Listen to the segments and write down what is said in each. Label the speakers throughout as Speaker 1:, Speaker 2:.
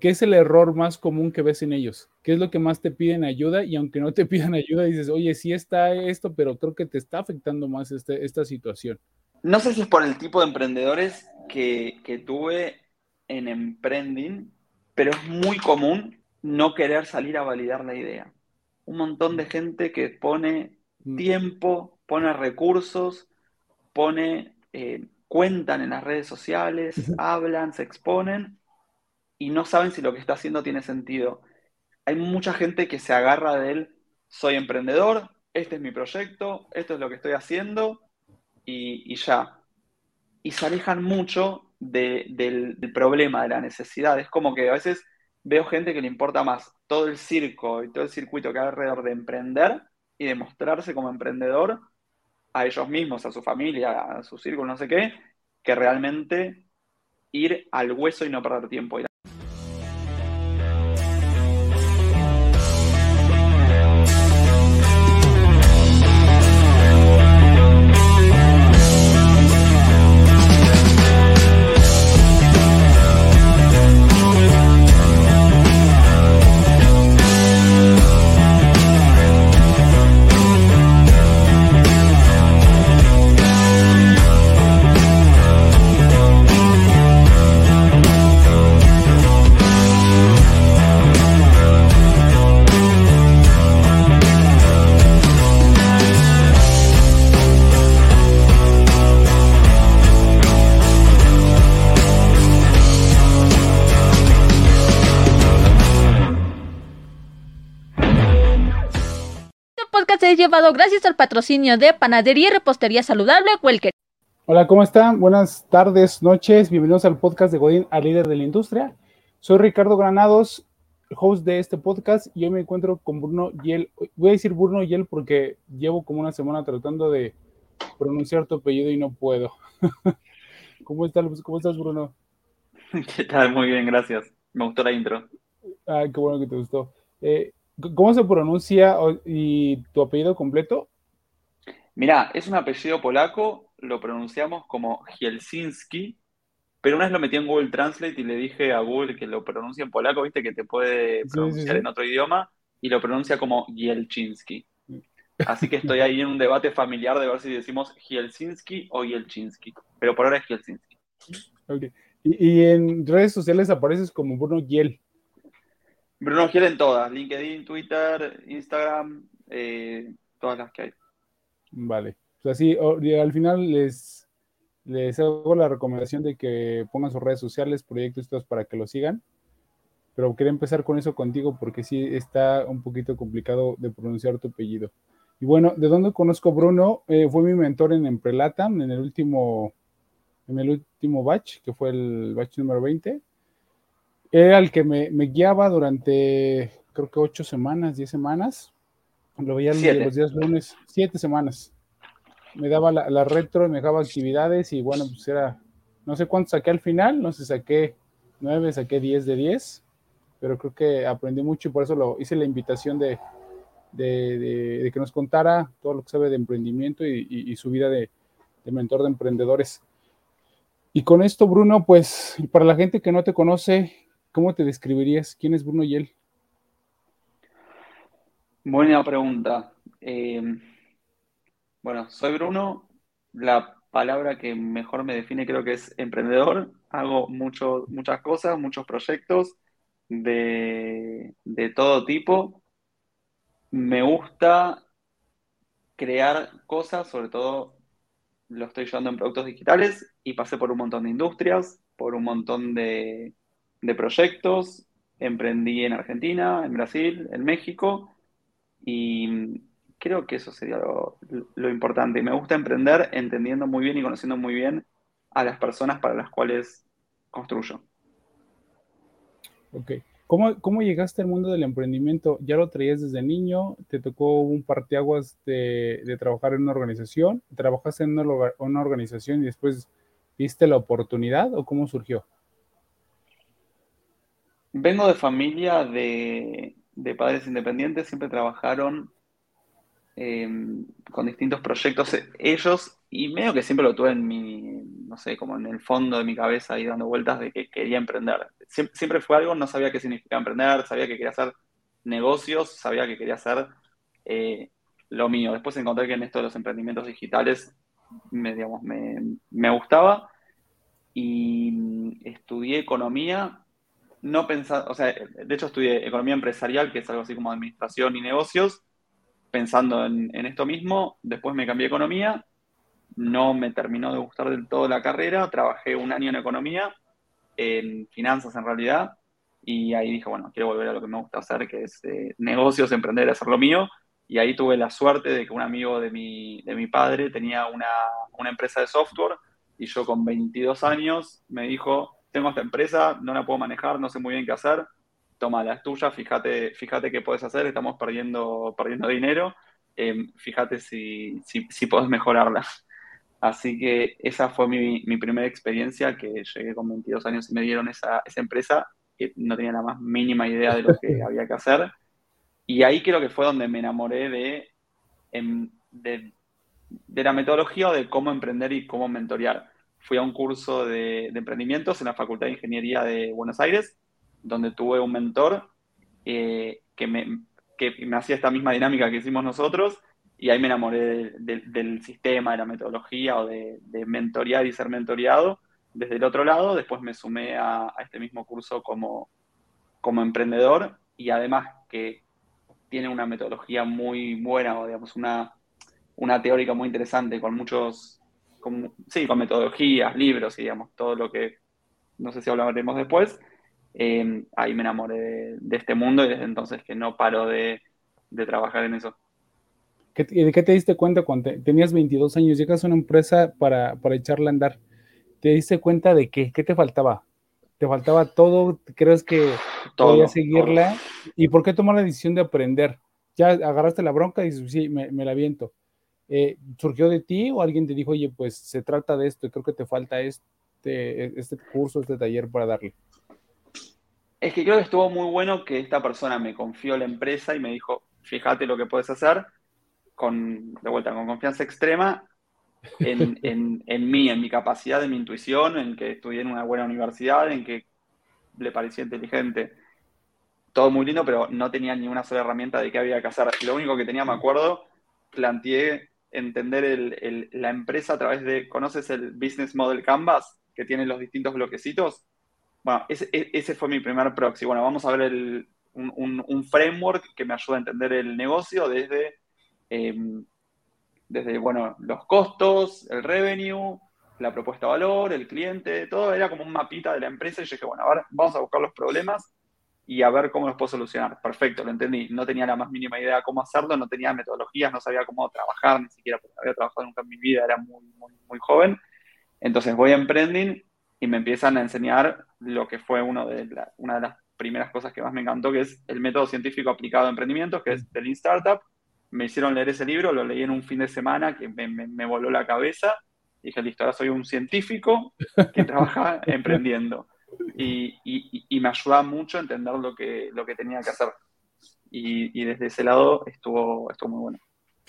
Speaker 1: ¿qué es el error más común que ves en ellos? ¿Qué es lo que más te piden ayuda? Y aunque no te pidan ayuda, dices, oye, sí está esto, pero creo que te está afectando más este, esta situación.
Speaker 2: No sé si es por el tipo de emprendedores que, que tuve en Emprending, pero es muy común no querer salir a validar la idea. Un montón de gente que pone mm. tiempo, pone recursos, pone, eh, cuentan en las redes sociales, hablan, se exponen y no saben si lo que está haciendo tiene sentido. Hay mucha gente que se agarra de él, soy emprendedor, este es mi proyecto, esto es lo que estoy haciendo y, ya. Y se alejan mucho del, problema, de la necesidad. Es como que a veces veo gente que le importa más todo el circo y todo el circuito que hay alrededor de emprender y de mostrarse como emprendedor a ellos mismos, a su familia, a su círculo, no sé qué, que realmente ir al hueso y no perder tiempo.
Speaker 3: Gracias al patrocinio de Panadería y Repostería Saludable Welker.
Speaker 1: Hola, ¿cómo están? Buenas tardes, noches. Bienvenidos al podcast de Godín, al líder de la industria. Soy Ricardo Granados, host de este podcast, y hoy me encuentro con Bruno Yel. Voy a decir Bruno Yel porque llevo como una semana tratando de pronunciar tu apellido y no puedo. ¿Cómo estás, ¿Cómo estás, Bruno?
Speaker 2: ¿Qué tal? Muy bien, gracias. Me gustó la intro.
Speaker 1: Ay, qué bueno que te gustó. Eh, ¿Cómo se pronuncia y tu apellido completo?
Speaker 2: Mira, es un apellido polaco, lo pronunciamos como Helsinki, pero una vez lo metí en Google Translate y le dije a Google que lo pronuncie en polaco, viste que te puede pronunciar en otro idioma, y lo pronuncia como Yelchinski. Así que estoy ahí en un debate familiar de ver si decimos Helsinki o Yelchinski, pero por ahora es Helsinki.
Speaker 1: Okay. Y, en redes sociales apareces como Bruno Yel.
Speaker 2: Bruno Giel en todas, LinkedIn, Twitter, Instagram, eh, todas las que hay.
Speaker 1: Vale. O sea, sí, al final les, les hago la recomendación de que pongan sus redes sociales, proyectos todos para que lo sigan. Pero quería empezar con eso contigo porque sí está un poquito complicado de pronunciar tu apellido. Y bueno, ¿de dónde conozco a Bruno? Eh, fue mi mentor en Emprelatam en el último, en el último batch, que fue el batch número 20 era el que me, guiaba durante, creo que ocho semanas, diez semanas. Lo veía los días lunes, siete semanas. Me daba la, retro, me dejaba actividades y bueno, pues era, no sé cuánto saqué al final, no sé, saqué nueve, saqué diez de diez, pero creo que aprendí mucho y por eso lo hice la invitación de, de, que nos contara todo lo que sabe de emprendimiento y, su vida de, de mentor de emprendedores. Y con esto, Bruno, pues para la gente que no te conoce, ¿Cómo te describirías? ¿Quién es Bruno Yel?
Speaker 2: Buena pregunta. Eh, bueno, soy Bruno. La palabra que mejor me define creo que es emprendedor. Hago mucho, muchas cosas, muchos proyectos de, de todo tipo. Me gusta crear cosas, sobre todo lo estoy llevando en productos digitales y pasé por un montón de industrias, por un montón de, de proyectos. Emprendí en Argentina, en Brasil, en México y creo que eso sería lo, importante. Me gusta emprender entendiendo muy bien y conociendo muy bien a las personas para las cuales construyo.
Speaker 1: Ok. ¿Cómo, ¿Cómo, llegaste al mundo del emprendimiento? ¿Ya lo traías desde niño? ¿Te tocó un parteaguas de, de trabajar en una organización? ¿Trabajaste en una organización y después viste la oportunidad o cómo surgió?
Speaker 2: Vengo de familia de, padres independientes, siempre trabajaron em, con distintos proyectos. Ellos y medio que siempre lo tuve en mi, no sé, como en el fondo de mi cabeza ahí dando vueltas de que quería emprender. Siempre, fue algo, no sabía qué significaba emprender, sabía que quería hacer negocios, sabía que quería hacer eh, lo mío. Después encontré que en esto de los emprendimientos digitales me, digamos, me, me gustaba y estudié economía, no pensando, o sea, de hecho estudié economía empresarial, que es algo así como administración y negocios, pensando en, esto mismo, después me cambié economía no me terminó de gustar del todo la carrera, trabajé un año en economía, en finanzas en realidad, y ahí dije, bueno, quiero volver a lo que me gusta hacer, que es eh, negocios, emprender, hacer lo mío, y ahí tuve la suerte de que un amigo de mi, de mi padre tenía una, una empresa de software, y yo con 22 años me dijo, tengo esta empresa, no la puedo manejar, no sé muy bien qué hacer, toma, la tuya, fíjate, fíjate qué puedes hacer, estamos perdiendo, perdiendo dinero, em, fíjate si, si, si podés mejorarla. Así que esa fue mi, primera experiencia, que llegué con 22 años y me dieron esa, empresa, que no tenía la más mínima idea de lo que había que hacer. Y ahí creo que fue donde me enamoré em, de, de, la metodología o de cómo emprender y cómo mentorear. Fui a un curso de, emprendimientos en la Facultad de Ingeniería de Buenos Aires, donde tuve un mentor eh, que, me, que me hacía esta misma dinámica que hicimos nosotros y ahí me enamoré del sistema, de la metodología o de, mentorear y ser mentoreado desde el otro lado. Después me sumé a, este mismo curso como, como emprendedor y además que tiene una metodología muy buena o digamos una, una teórica muy interesante con muchos, con, sí, con metodologías, libros y digamos todo lo que no sé si hablaremos después. Eh, ahí me enamoré de, este mundo y desde entonces que no paro de trabajar en eso.
Speaker 1: ¿De qué te diste cuenta cuando tenías 22 años? Llegas a una empresa para, para echarla a andar. ¿Te diste cuenta de qué? ¿Qué te faltaba? ¿Te faltaba todo? ¿Crees que podías seguirla? ¿Y por qué tomar la decisión de aprender? Ya agarraste la bronca y dices, sí, me, la viento. Eh, ¿Surgió de ti o alguien te dijo, oye, pues se trata de esto y creo que te falta este, este curso, este taller para darle?
Speaker 2: Es que creo que estuvo muy bueno que esta persona me confió la empresa y me dijo, fíjate lo que puedes hacer con, de vuelta, con confianza extrema en, en, mí, en mi capacidad, en mi intuición, en que estudié en una buena universidad, en que le parecía inteligente. Todo muy lindo, pero no tenía ni una sola herramienta de qué había que hacer. Lo único que tenía, me acuerdo, planteé entender el, la empresa a través de, ¿conoces el Business Model Canvas? Que tiene los distintos bloquecitos. Bueno, ese, e, fue mi primer proxy. Bueno, vamos a ver el, un, un, framework que me ayuda a entender el negocio desde Em, desde, bueno, los costos, el revenue, la propuesta de valor, el cliente, todo era como un mapita de la empresa y yo dije, bueno, ahora vamos a buscar los problemas y a ver cómo los puedo solucionar. Perfecto, lo entendí. No tenía la más mínima idea de cómo hacerlo, no tenía metodologías, no sabía cómo trabajar, ni siquiera porque había trabajado nunca en mi vida, era muy, muy, muy joven. Entonces voy a Emprending y me empiezan a enseñar lo que fue uno de una de las primeras cosas que más me encantó, que es el método científico aplicado a emprendimientos, que es el Lean Startup, me hicieron leer ese libro, lo leí en un fin de semana que me, voló la cabeza. Dije, listo, ahora soy un científico que trabaja emprendiendo. Y, me ayuda mucho a entender lo que, lo que tenía que hacer. Y, desde ese lado estuvo, estuvo muy bueno.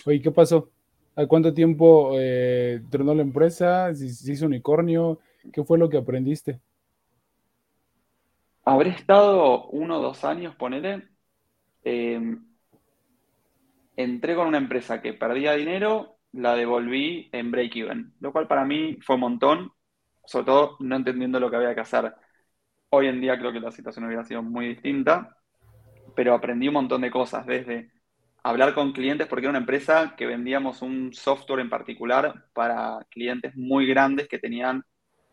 Speaker 1: Oye, ¿qué pasó? ¿A cuánto tiempo eh, tronó la empresa? ¿Se hizo unicornio? ¿Qué fue lo que aprendiste?
Speaker 2: Habré estado uno o dos años, ponele. Eh, entré con una empresa que perdía dinero, la devolví en break-even, lo cual para mí fue un montón, sobre todo no entendiendo lo que había que hacer. Hoy en día creo que la situación hubiera sido muy distinta, pero aprendí un montón de cosas, desde hablar con clientes, porque era una empresa que vendíamos un software en particular para clientes muy grandes que tenían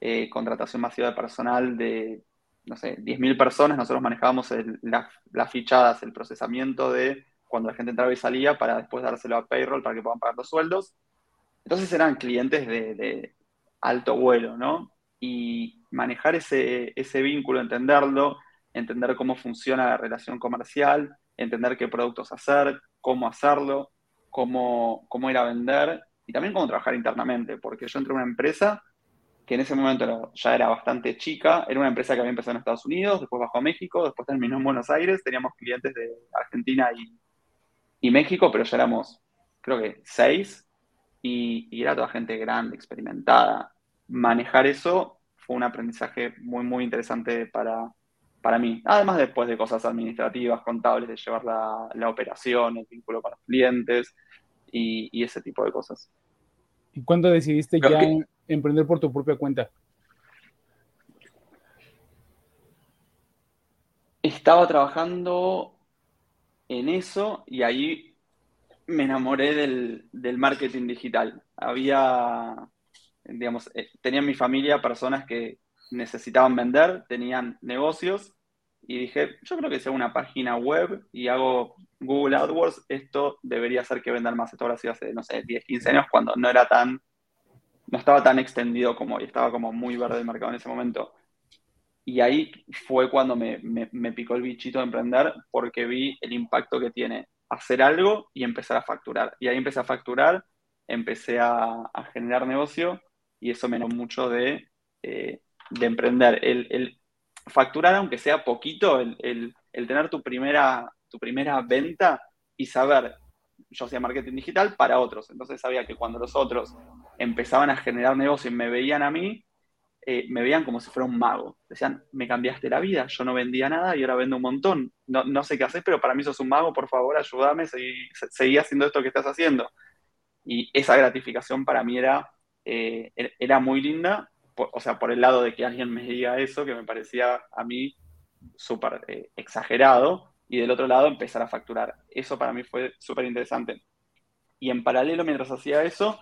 Speaker 2: eh, contratación masiva de personal de, no sé, 10.000 personas. Nosotros manejábamos las fichadas, el procesamiento de cuando la gente entraba y salía para después dárselo a payroll para que puedan pagar los sueldos. Entonces eran clientes de, alto vuelo, ¿no? Y manejar ese, ese vínculo, entenderlo, entender cómo funciona la relación comercial, entender qué productos hacer, cómo hacerlo, cómo, cómo ir a vender y también cómo trabajar internamente, porque yo entré a una empresa que en ese momento ya era bastante chica, era una empresa que había empezado en Estados Unidos, después bajó a México, después terminó en Buenos Aires, teníamos clientes de Argentina y, y México, pero ya éramos, creo que seis. y, y era toda gente grande, experimentada. Manejar eso fue un aprendizaje muy, muy interesante para, para mí. Además, después de cosas administrativas, contables, de llevar la, la operación, el vínculo con los clientes y, y, ese tipo de cosas.
Speaker 1: ¿Y cuándo decidiste ya emprender por tu propia cuenta?
Speaker 2: Estaba trabajando en eso y ahí me enamoré del, del marketing digital. Había, digamos, eh, tenía en mi familia personas que necesitaban vender, tenían negocios y dije, yo creo que sea una página web y hago Google AdWords, esto debería hacer que vendan más. Esto ahora sido hace, no sé, 10, 15 años cuando no era tan, no estaba tan extendido como hoy, estaba como muy verde el mercado en ese momento. Y ahí fue cuando me, me, me picó el bichito de emprender porque vi el impacto que tiene hacer algo y empezar a facturar. Y ahí empecé a facturar, empecé a, a generar negocio y eso me dio mucho de, eh, de emprender. El, el, facturar, aunque sea poquito, el, el, el, tener tu primera, tu primera venta y saber, yo hacía marketing digital para otros, entonces sabía que cuando los otros empezaban a generar negocio y me veían a mí, eh, me veían como si fuera un mago. Decían, me cambiaste la vida, yo no vendía nada y ahora vendo un montón. No, no sé qué haces, pero para mí sos un mago, por favor, ayúdame, seguí, seguí haciendo esto que estás haciendo. Y esa gratificación para mí era, eh, era muy linda, por, o sea, por el lado de que alguien me diga eso, que me parecía a mí súper eh, exagerado, y del otro lado empezar a facturar. Eso para mí fue súper interesante. Y en paralelo, mientras hacía eso,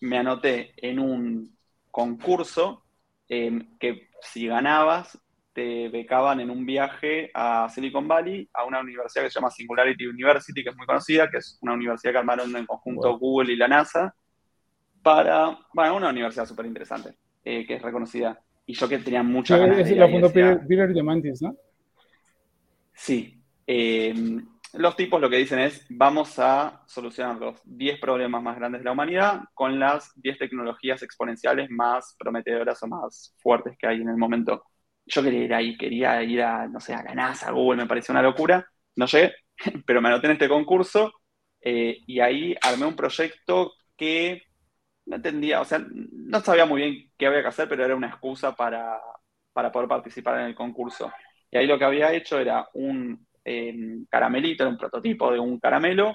Speaker 2: me anoté en un concurso eh, que si ganabas te becaban en un viaje a Silicon Valley, a una universidad que se llama Singularity University, que es muy conocida, que es una universidad que armaron en conjunto wow. Google y la NASA, para, bueno, una universidad súper interesante, eh, que es reconocida. Y yo que tenía mucha
Speaker 1: sí,
Speaker 2: ganas
Speaker 1: de La fundó Peter, Peter Diamandis, ¿no?
Speaker 2: Sí. Eh, los tipos lo que dicen es, vamos a solucionar los 10 problemas más grandes de la humanidad con las 10 tecnologías exponenciales más prometedoras o más fuertes que hay en el momento. Yo quería ir ahí, quería ir a, no sé, a la NASA, a Google, me pareció una locura. No sé, pero me anoté en este concurso eh, y ahí armé un proyecto que no entendía, o sea, no sabía muy bien qué había que hacer, pero era una excusa para, para poder participar en el concurso. Y ahí lo que había hecho era un eh, caramelito, era un prototipo de un caramelo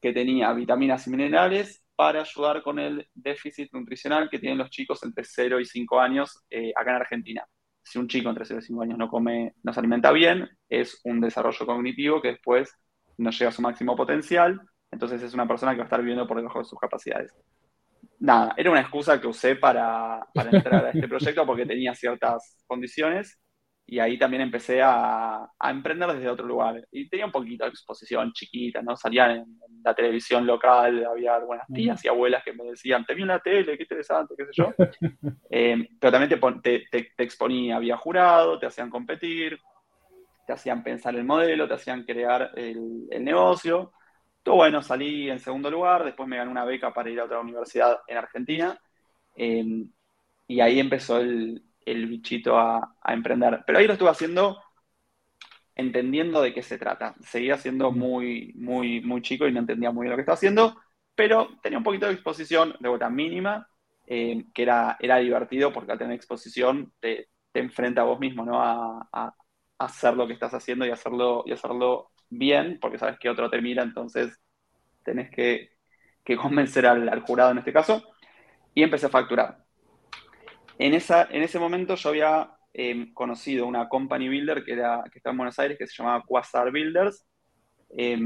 Speaker 2: que tenía vitaminas y minerales para ayudar con el déficit nutricional que tienen los chicos entre 0 y 5 años eh, acá en Argentina. Si un chico entre 0 y 5 años no come, no se alimenta bien, es un desarrollo cognitivo que después no llega a su máximo potencial, entonces es una persona que va a estar viviendo por debajo de sus capacidades. Nada, era una excusa que usé para, para entrar a este proyecto porque tenía ciertas condiciones y ahí también empecé a, a, emprender desde otro lugar. Y tenía un poquito de exposición chiquita, ¿no? Salían en, en la televisión local, había algunas tías y abuelas que me decían, te vi en la tele, qué interesante, qué sé yo. eh, pero también te, te, te, exponía, había jurado, te hacían competir, te hacían pensar el modelo, te hacían crear el, el negocio. Todo bueno, salí en segundo lugar, después me gané una beca para ir a otra universidad en Argentina. Eh, y ahí empezó el, el bichito a, a, emprender. Pero ahí lo estuve haciendo entendiendo de qué se trata. Seguía siendo muy, muy, muy chico y no entendía muy bien lo que estaba haciendo, pero tenía un poquito de exposición de vuelta mínima, eh, que era, era divertido porque al tener exposición te, te enfrenta a vos mismo, ¿no? A, a, hacer lo que estás haciendo y hacerlo, y hacerlo bien, porque sabes que otro te mira, entonces tenés que, que convencer al, jurado en este caso. Y empecé a facturar en, esa, en ese momento yo había eh, conocido una company builder que, era, que está en Buenos Aires que se llamaba Quasar Builders, eh,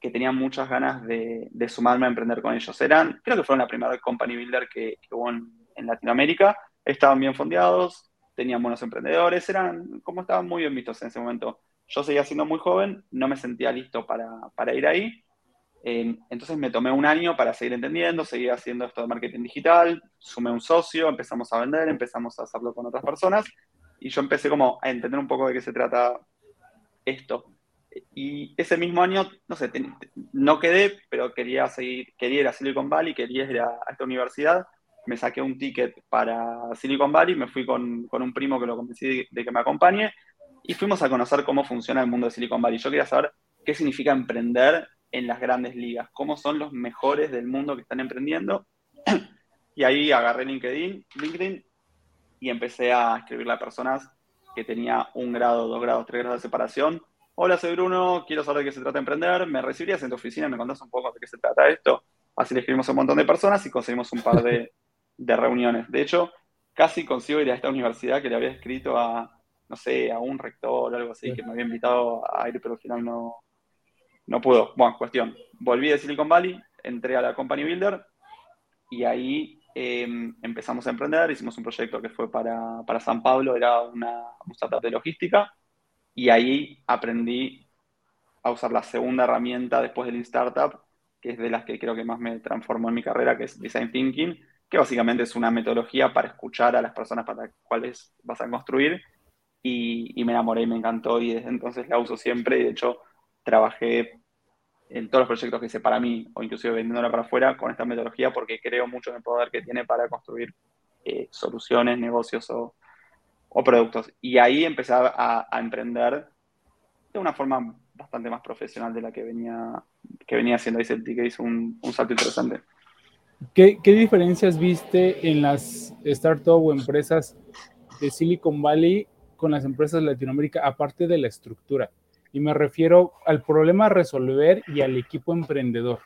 Speaker 2: que tenía muchas ganas de, de, sumarme a emprender con ellos. Eran, creo que fueron la primera company builder que, hubo en, en, Latinoamérica. Estaban bien fondeados, tenían buenos emprendedores, eran como estaban muy bien vistos en ese momento. Yo seguía siendo muy joven, no me sentía listo para, para ir ahí. Eh, entonces me tomé un año para seguir entendiendo, seguir haciendo esto de marketing digital, sumé un socio, empezamos a vender, empezamos a hacerlo con otras personas y yo empecé como a entender un poco de qué se trata esto. Y ese mismo año, no sé, te, no quedé, pero quería seguir, quería ir a Silicon Valley, quería ir a, a esta universidad, me saqué un ticket para Silicon Valley, me fui con, con un primo que lo convencí de, de que me acompañe y fuimos a conocer cómo funciona el mundo de Silicon Valley. Yo quería saber qué significa emprender en las grandes ligas, cómo son los mejores del mundo que están emprendiendo y ahí agarré LinkedIn, LinkedIn y empecé a escribirle a personas que tenía un grado, dos grados, tres grados de separación. Hola, soy Bruno, quiero saber de qué se trata de emprender. ¿Me recibirías en tu oficina? ¿Me contás un poco de qué se trata esto? Así le escribimos a un montón de personas y conseguimos un par de, de reuniones. De hecho, casi consigo ir a esta universidad que le había escrito a, no sé, a un rector o algo así, que me había invitado a ir, pero al final no, no pudo. Bueno, cuestión. Volví de Silicon Valley, entré a la Company Builder y ahí em, empezamos a emprender. Hicimos un proyecto que fue para, para San Pablo, era una, un startup de logística y ahí aprendí a usar la segunda herramienta después del startup, que es de las que creo que más me transformó en mi carrera, que es Design Thinking, que básicamente es una metodología para escuchar a las personas para las cuales vas a construir. Y, me enamoré y me encantó y desde entonces la uso siempre y de hecho trabajé en todos los proyectos que hice para mí, o inclusive vendiéndola para afuera, con esta metodología, porque creo mucho en el poder que tiene para construir eh, soluciones, negocios o, productos. Y ahí empecé a, emprender de una forma bastante más profesional de la que venía, que venía haciendo ICT, que hizo un, un salto interesante.
Speaker 1: ¿Qué, ¿Qué, diferencias viste en las startups o empresas de Silicon Valley con las empresas de Latinoamérica, aparte de la estructura? y me refiero al problema a resolver y al equipo emprendedor.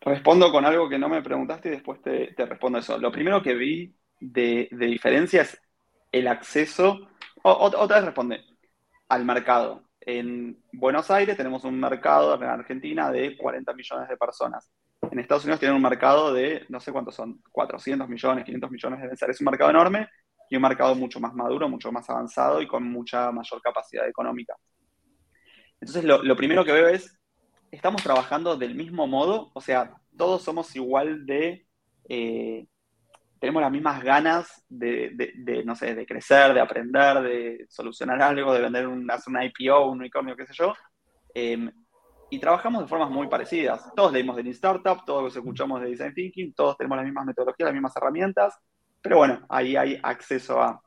Speaker 2: Respondo con algo que no me preguntaste y después te, respondo eso. Lo primero que vi de, diferencia es el acceso, otra vez responde, al mercado. En Buenos Aires tenemos un mercado en Argentina de 40 millones de personas. En Estados Unidos tienen un mercado de, no sé cuántos son, 400 millones, 500 millones de ser. Es un mercado enorme y un mercado mucho más maduro, mucho más avanzado y con mucha mayor capacidad económica. Entonces, lo, primero que veo es, estamos trabajando del mismo modo, o sea, todos somos igual de, eh, tenemos las mismas ganas de, no sé, de crecer, de aprender, de solucionar algo, de vender un, hacer una IPO, un unicornio, qué sé yo. Em, y trabajamos de formas muy parecidas. Todos leímos de Lean Startup, todos escuchamos de Design Thinking, todos tenemos las mismas metodologías, las mismas herramientas, pero bueno, ahí hay acceso a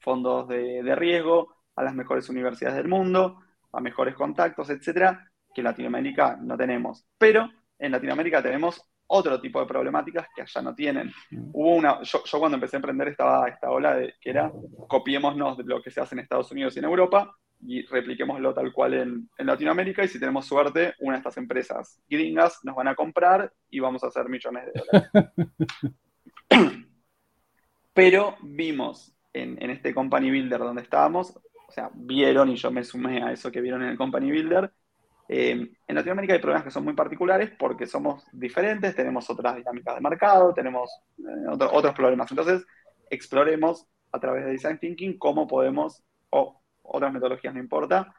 Speaker 2: fondos de, riesgo, a las mejores universidades del mundo, a mejores contactos, etcétera, que en Latinoamérica no tenemos. Pero en Latinoamérica tenemos otro tipo de problemáticas que allá no tienen. Mm. Hubo una, yo, cuando empecé a emprender estaba esta ola de que era copiémonos de lo que se hace en Estados Unidos y en Europa y repliquémoslo tal cual en, en, Latinoamérica y si tenemos suerte, una de estas empresas gringas nos van a comprar y vamos a hacer millones de dólares. Pero vimos en, este Company Builder donde estábamos, o sea, vieron y yo me sumé a eso que vieron en el Company Builder. Eh, en Latinoamérica hay problemas que son muy particulares porque somos diferentes, tenemos otras dinámicas de mercado, tenemos eh, otros problemas. Entonces, exploremos a través de Design Thinking cómo podemos, o otras metodologías no importa,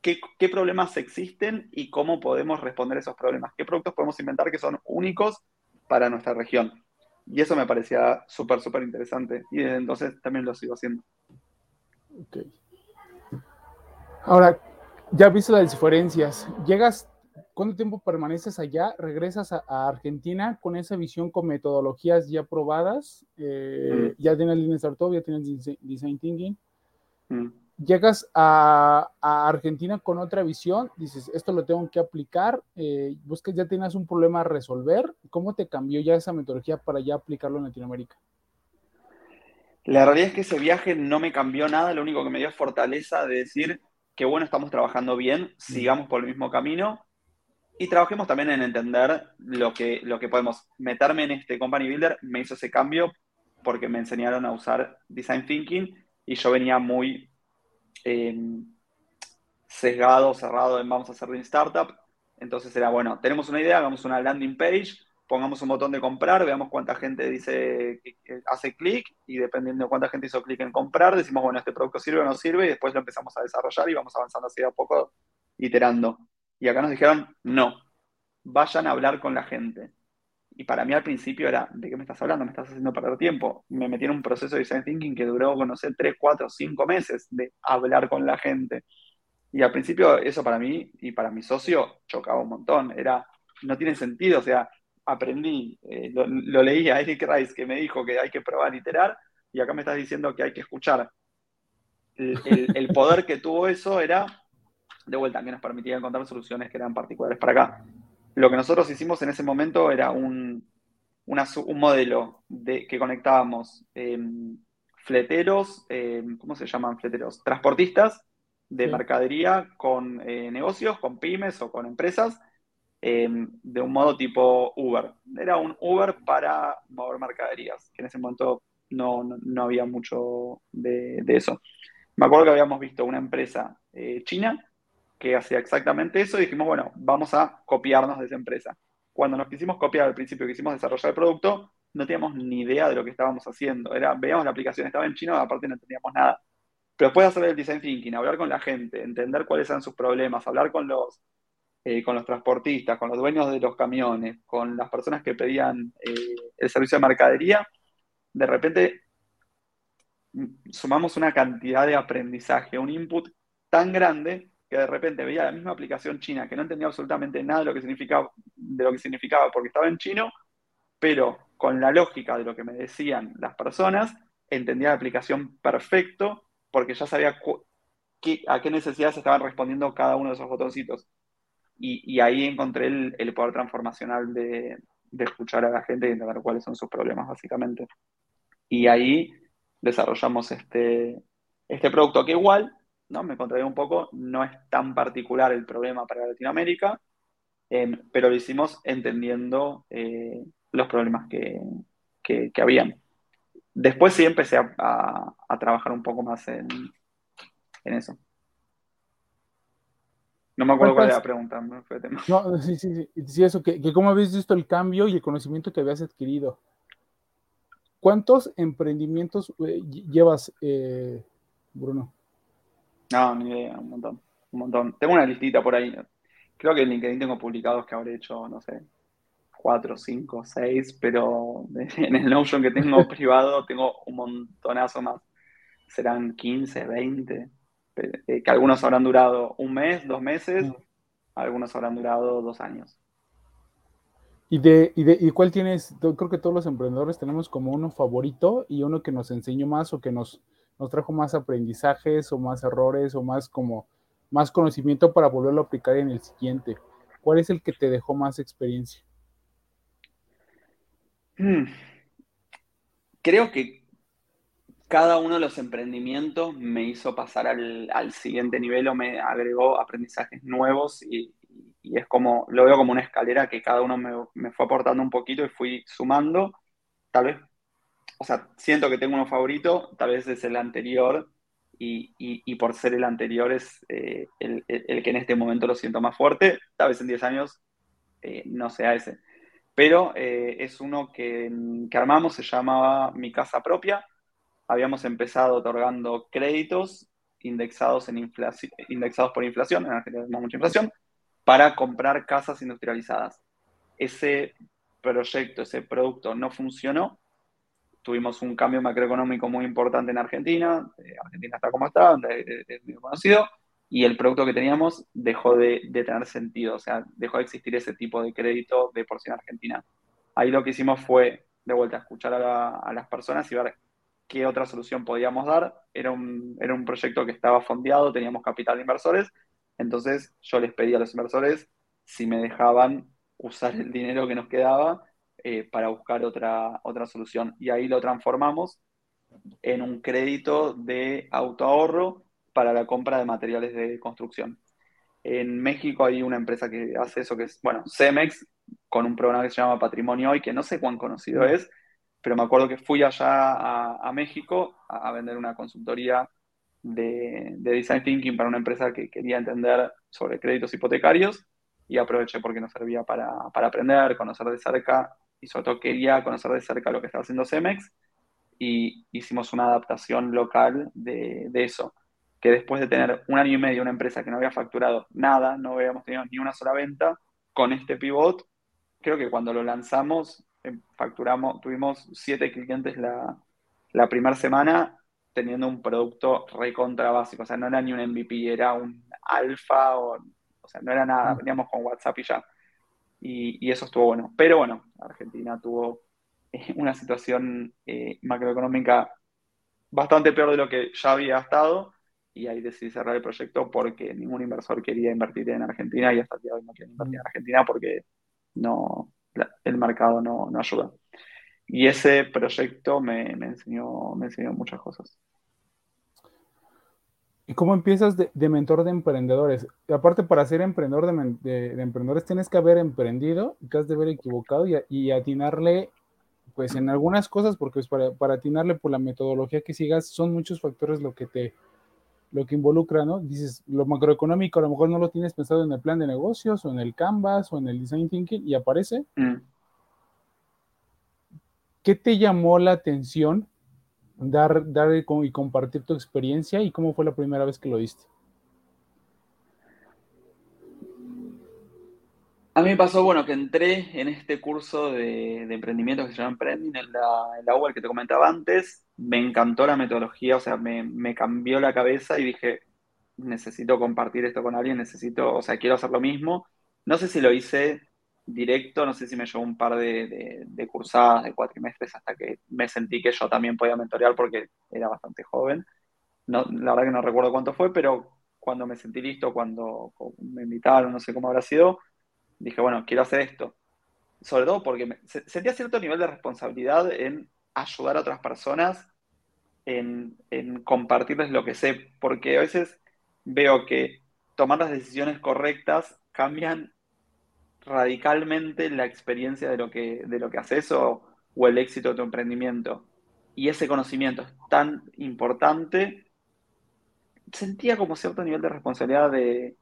Speaker 2: qué, qué problemas existen y cómo podemos responder a esos problemas, qué productos podemos inventar que son únicos para nuestra región. Y eso me parecía súper, súper interesante. Y desde entonces también lo sigo haciendo.
Speaker 1: Ok. Ahora, ya visto las diferencias. Llegas, ¿cuánto tiempo permaneces allá? ¿Regresas a, Argentina con esa visión con metodologías ya probadas? Eh, mm. Ya tienes Lean Startup, ya tienes Design Thinking. Mm llegas a, Argentina con otra visión, dices, esto lo tengo que aplicar, eh, buscas, ya tienes un problema a resolver, ¿cómo te cambió ya esa metodología para ya aplicarlo en Latinoamérica?
Speaker 2: La realidad es que ese viaje no me cambió nada, lo único que me dio es fortaleza de decir que bueno, estamos trabajando bien, sigamos por el mismo camino y trabajemos también en entender lo que, lo que podemos. Meterme en este Company Builder me hizo ese cambio porque me enseñaron a usar Design Thinking y yo venía muy sesgado, cerrado en vamos a hacer de startup. Entonces era, bueno, tenemos una idea, hagamos una landing page, pongamos un botón de comprar, veamos cuánta gente dice, hace clic y dependiendo de cuánta gente hizo clic en comprar, decimos, bueno, este producto sirve o no sirve y después lo empezamos a desarrollar y vamos avanzando así a poco, iterando. Y acá nos dijeron, no, vayan a hablar con la gente. Y para mí al principio era, ¿de qué me estás hablando? Me estás haciendo perder tiempo. Me metí en un proceso de design thinking que duró, no sé, 3, 4, 5 meses de hablar con la gente. Y al principio eso para mí y para mi socio chocaba un montón. Era, no tiene sentido, o sea, aprendí, eh, lo, leí a Eric Rice que me dijo que hay que probar iterar y acá me estás diciendo que hay que escuchar. El, poder que tuvo eso era, de vuelta, que nos permitía encontrar soluciones que eran particulares para acá. Lo que nosotros hicimos en ese momento era un, un modelo de, que conectábamos em, fleteros, em, ¿cómo se llaman fleteros? Transportistas de mercadería con eh, negocios, con pymes o con empresas, em, de un modo tipo Uber. Era un Uber para mover mercaderías, que en ese momento no, había mucho de, eso. Me acuerdo que habíamos visto una empresa eh, china que hacía exactamente eso y dijimos, bueno, vamos a copiarnos de esa empresa. Cuando nos quisimos copiar al principio, quisimos desarrollar el producto, no teníamos ni idea de lo que estábamos haciendo. Era, veíamos la aplicación, estaba en chino, aparte no entendíamos nada. Pero después de hacer el design thinking, hablar con la gente, entender cuáles eran sus problemas, hablar con los, eh, con los transportistas, con los dueños de los camiones, con las personas que pedían eh, el servicio de mercadería, de repente mm, sumamos una cantidad de aprendizaje, un input tan grande de repente veía la misma aplicación china que no entendía absolutamente nada de lo que significaba, de lo que significaba porque estaba en chino, pero con la lógica de lo que me decían las personas, entendía la aplicación perfecto porque ya sabía a qué necesidades estaban respondiendo cada uno de esos botoncitos. Y, ahí encontré el, poder transformacional de, de, escuchar a la gente y entender cuáles son sus problemas, básicamente. Y ahí desarrollamos este, este producto que igual ¿no? Me contradigo un poco, no es tan particular el problema para Latinoamérica, em, pero lo hicimos entendiendo eh, los problemas que, que, habían. Después sí empecé a, trabajar un poco más en, eso. No me acuerdo cuál era la pregunta.
Speaker 1: No, sí, sí, sí, sí eso, que, cómo habéis visto el cambio y el conocimiento que habías adquirido. ¿Cuántos emprendimientos eh, llevas, eh, Bruno?
Speaker 2: No, ni idea, un montón, un montón. Tengo una listita por ahí. Creo que en LinkedIn tengo publicados que habré hecho, no sé, cuatro, cinco, seis, pero en el Notion que tengo privado tengo un montonazo más. Serán 15, 20, eh, que algunos habrán durado un mes, dos meses, mm. algunos habrán durado dos años.
Speaker 1: ¿Y, de, y, de, ¿Y cuál tienes? Creo que todos los emprendedores tenemos como uno favorito y uno que nos enseñó más o que nos, nos trajo más aprendizajes o más errores o más como más conocimiento para volverlo a aplicar en el siguiente. ¿Cuál es el que te dejó más experiencia?
Speaker 2: Hmm. Creo que cada uno de los emprendimientos me hizo pasar al, siguiente nivel o me agregó aprendizajes nuevos y, es como, lo veo como una escalera que cada uno me, me, fue aportando un poquito y fui sumando, tal vez o sea, siento que tengo uno favorito, tal vez es el anterior, y, por ser el anterior es eh, el, que en este momento lo siento más fuerte, tal vez en 10 años eh, no sea ese. Pero eh, es uno que, armamos, se llamaba Mi Casa Propia. Habíamos empezado otorgando créditos indexados, en indexados por inflación, en Argentina tenemos mucha inflación, para comprar casas industrializadas. Ese proyecto, ese producto no funcionó tuvimos un cambio macroeconómico muy importante en Argentina, eh, Argentina está como está, es muy conocido, y el producto que teníamos dejó de, tener sentido, o sea, dejó de existir ese tipo de crédito de porción argentina. Ahí lo que hicimos fue, de vuelta, escuchar a, las personas y ver qué otra solución podíamos dar. Era un, era un proyecto que estaba fondeado, teníamos capital de inversores, entonces yo les pedí a los inversores si me dejaban usar el dinero que nos quedaba eh, para buscar otra, otra solución. Y ahí lo transformamos en un crédito de autoahorro para la compra de materiales de construcción. En México hay una empresa que hace eso, que es, bueno, Cemex, con un programa que se llama Patrimonio Hoy, que no sé cuán conocido es, pero me acuerdo que fui allá a, México a, vender una consultoría de, Design Thinking para una empresa que quería entender sobre créditos hipotecarios y aproveché porque nos servía para, para aprender, conocer de cerca y sobre todo quería conocer de cerca lo que estaba haciendo Cemex y hicimos una adaptación local de, eso, que después de tener un año y medio una empresa que no había facturado nada, no habíamos tenido ni una sola venta, con este pivot, creo que cuando lo lanzamos, eh, facturamos, tuvimos siete clientes la, la primera semana teniendo un producto recontra básico, o sea, no era ni un MVP, era un alfa, o, o sea, no era nada, veníamos con WhatsApp y ya y, eso estuvo bueno. Pero bueno, Argentina tuvo eh, una situación eh, macroeconómica bastante peor de lo que ya había estado y ahí decidí cerrar el proyecto porque ningún inversor quería invertir en Argentina y hasta el día de hoy no quieren invertir en Argentina porque no, el mercado no, ayuda. Y ese proyecto me, enseñó, me enseñó muchas cosas.
Speaker 1: ¿Y cómo empiezas de, mentor de emprendedores? aparte, para ser emprendedor de, emprendedores tienes que haber emprendido, que has de haber equivocado y, atinarle, pues en algunas cosas, porque pues, para, para, atinarle por la metodología que sigas, son muchos factores lo que te, lo que involucra, ¿no? Dices, lo macroeconómico a lo mejor no lo tienes pensado en el plan de negocios o en el Canvas o en el Design Thinking y aparece. Mm. ¿Qué te llamó la atención dar, dar y compartir tu experiencia y cómo fue la primera vez que lo diste?
Speaker 2: A mí me pasó, bueno, que entré en este curso de, emprendimiento que se llama Emprending en la, en la que te comentaba antes. Me encantó la metodología, o sea, me, cambió la cabeza y dije, necesito compartir esto con alguien, necesito, o sea, quiero hacer lo mismo. No sé si lo hice directo, no sé si me llevó un par de, de, cursadas, de cuatrimestres, hasta que me sentí que yo también podía mentorear porque era bastante joven. No, la verdad que no recuerdo cuánto fue, pero cuando me sentí listo, cuando me invitaron, no sé cómo habrá sido, dije, bueno, quiero hacer esto. Sobre todo porque sentía cierto nivel de responsabilidad en ayudar a otras personas, en, compartirles lo que sé, porque a veces veo que tomar las decisiones correctas cambian radicalmente la experiencia de lo que, de lo que haces o, o el éxito de tu emprendimiento. Y ese conocimiento es tan importante, sentía como cierto nivel de responsabilidad de,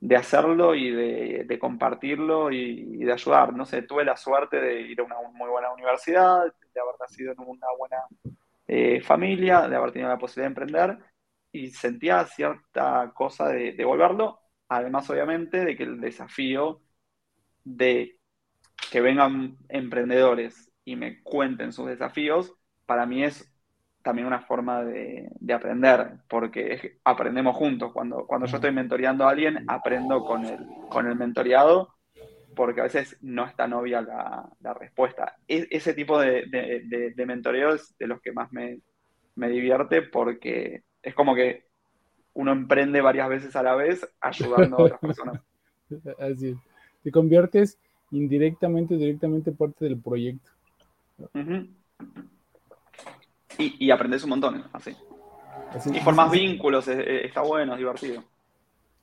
Speaker 2: de hacerlo y de, compartirlo y, de ayudar. No sé, tuve la suerte de ir a una muy buena universidad, de haber nacido en una buena eh, familia, de haber tenido la posibilidad de emprender y sentía cierta cosa de devolverlo. Además, obviamente, de que el desafío de que vengan emprendedores y me cuenten sus desafíos, para mí es también una forma de, aprender, porque aprendemos juntos. Cuando, cuando yo estoy mentoreando a alguien, aprendo con el, con el mentoreado, porque a veces no es tan obvia la, respuesta. E, ese tipo de, de, mentoreo es de los que más me, divierte, porque es como que uno emprende varias veces a la vez ayudando a otras personas.
Speaker 1: Así es. Te conviertes indirectamente, directamente parte del proyecto
Speaker 2: y, aprendes un montón, así. y formas vínculos, está bueno, es divertido.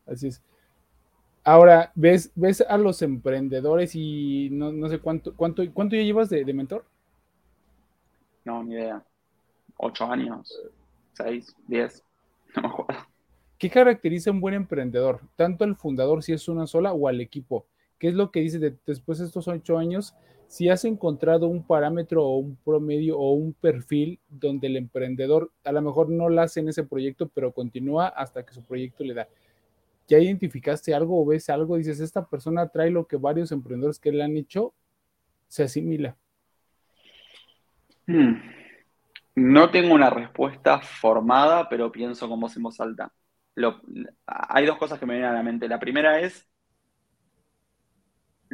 Speaker 1: Así es. Ahora, ¿ves, ves a los emprendedores y no, sé cuánto, cuánto, cuánto ya llevas de, mentor?
Speaker 2: No, ni idea. Ocho años, seis, diez, no me acuerdo.
Speaker 1: ¿Qué caracteriza un buen emprendedor? Tanto el fundador, si es una sola, o al equipo. ¿Qué es lo que dice después de estos ocho años? si has encontrado un parámetro o un promedio o un perfil donde el emprendedor a lo mejor no lo hace en ese proyecto, pero continúa hasta que su proyecto le da. ¿Ya identificaste algo o ves algo? Dices, esta persona trae lo que varios emprendedores que le han hecho, se asimila.
Speaker 2: Hmm. No tengo una respuesta formada, pero pienso como se salta. hay dos cosas que me vienen a la mente. La primera es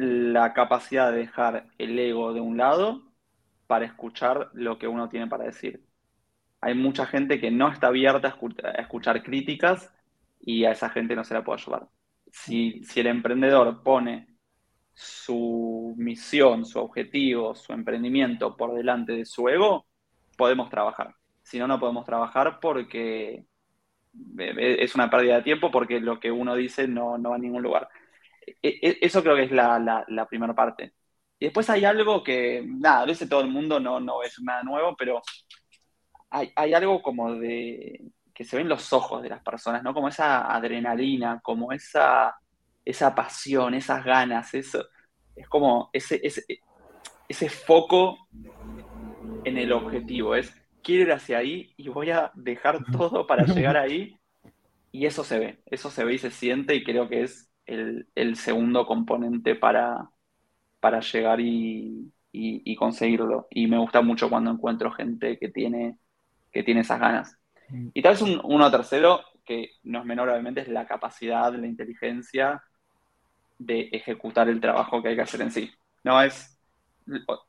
Speaker 2: la capacidad de dejar el ego de un lado para escuchar lo que uno tiene para decir. Hay mucha gente que no está abierta a escuchar, críticas y a esa gente no se la puede ayudar. Si, si el emprendedor pone su misión, su objetivo, su emprendimiento por delante de su ego, podemos trabajar. Si no, no podemos trabajar porque es una pérdida de tiempo porque lo que uno dice no, no va a ningún lugar. E, e, eso creo que es la, primera parte. Y después hay algo que, nada, lo dice todo el mundo, no, no es nada nuevo, pero hay, algo como de que se ven los ojos de las personas, ¿no? Como esa adrenalina, como esa, esa pasión, esas ganas, eso. Es como ese, ese, ese foco en el objetivo. Es, quiero ir hacia ahí y voy a dejar todo para llegar ahí. Y eso se ve, eso se ve y se siente y creo que es el, segundo componente para, para llegar y, conseguirlo. Y me gusta mucho cuando encuentro gente que tiene, que tiene esas ganas. Mm. Y tal vez un, uno tercero, que no es menor obviamente, es la capacidad, la inteligencia de ejecutar el trabajo que hay que hacer en sí. No es,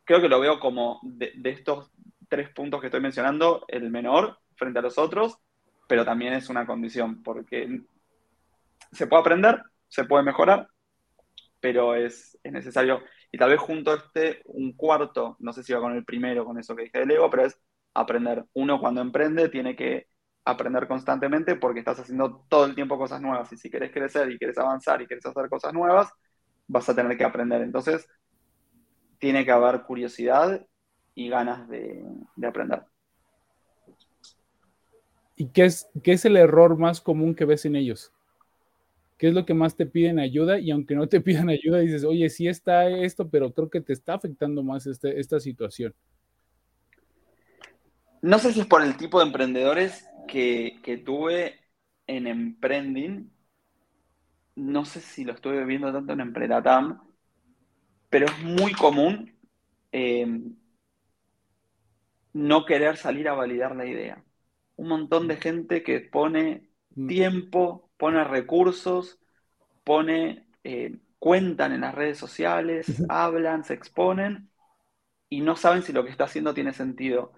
Speaker 2: creo que lo veo como de, de estos tres puntos que estoy mencionando, el menor frente a los otros, pero también es una condición, porque se puede aprender, se puede mejorar, pero es, necesario. Y tal vez junto a este, un cuarto, no sé si va con el primero, con eso que dije del ego, pero es aprender. Uno cuando emprende tiene que aprender constantemente porque estás haciendo todo el tiempo cosas nuevas. Y si quieres crecer y quieres avanzar y quieres hacer cosas nuevas, vas a tener que aprender. Entonces, tiene que haber curiosidad y ganas de, aprender.
Speaker 1: ¿Y qué es, qué es el error más común que ves en ellos? ¿Qué es lo que más te piden ayuda? Y aunque no te pidan ayuda, dices, oye, sí está esto, pero creo que te está afectando más este, esta situación.
Speaker 2: No sé si es por el tipo de emprendedores que, tuve en Emprending. No sé si lo estuve viendo tanto en Empredatam, pero es muy común eh, no querer salir a validar la idea. Un montón de gente que pone mm. tiempo, pone recursos, pone, eh, cuentan en las redes sociales, hablan, se exponen y no saben si lo que está haciendo tiene sentido.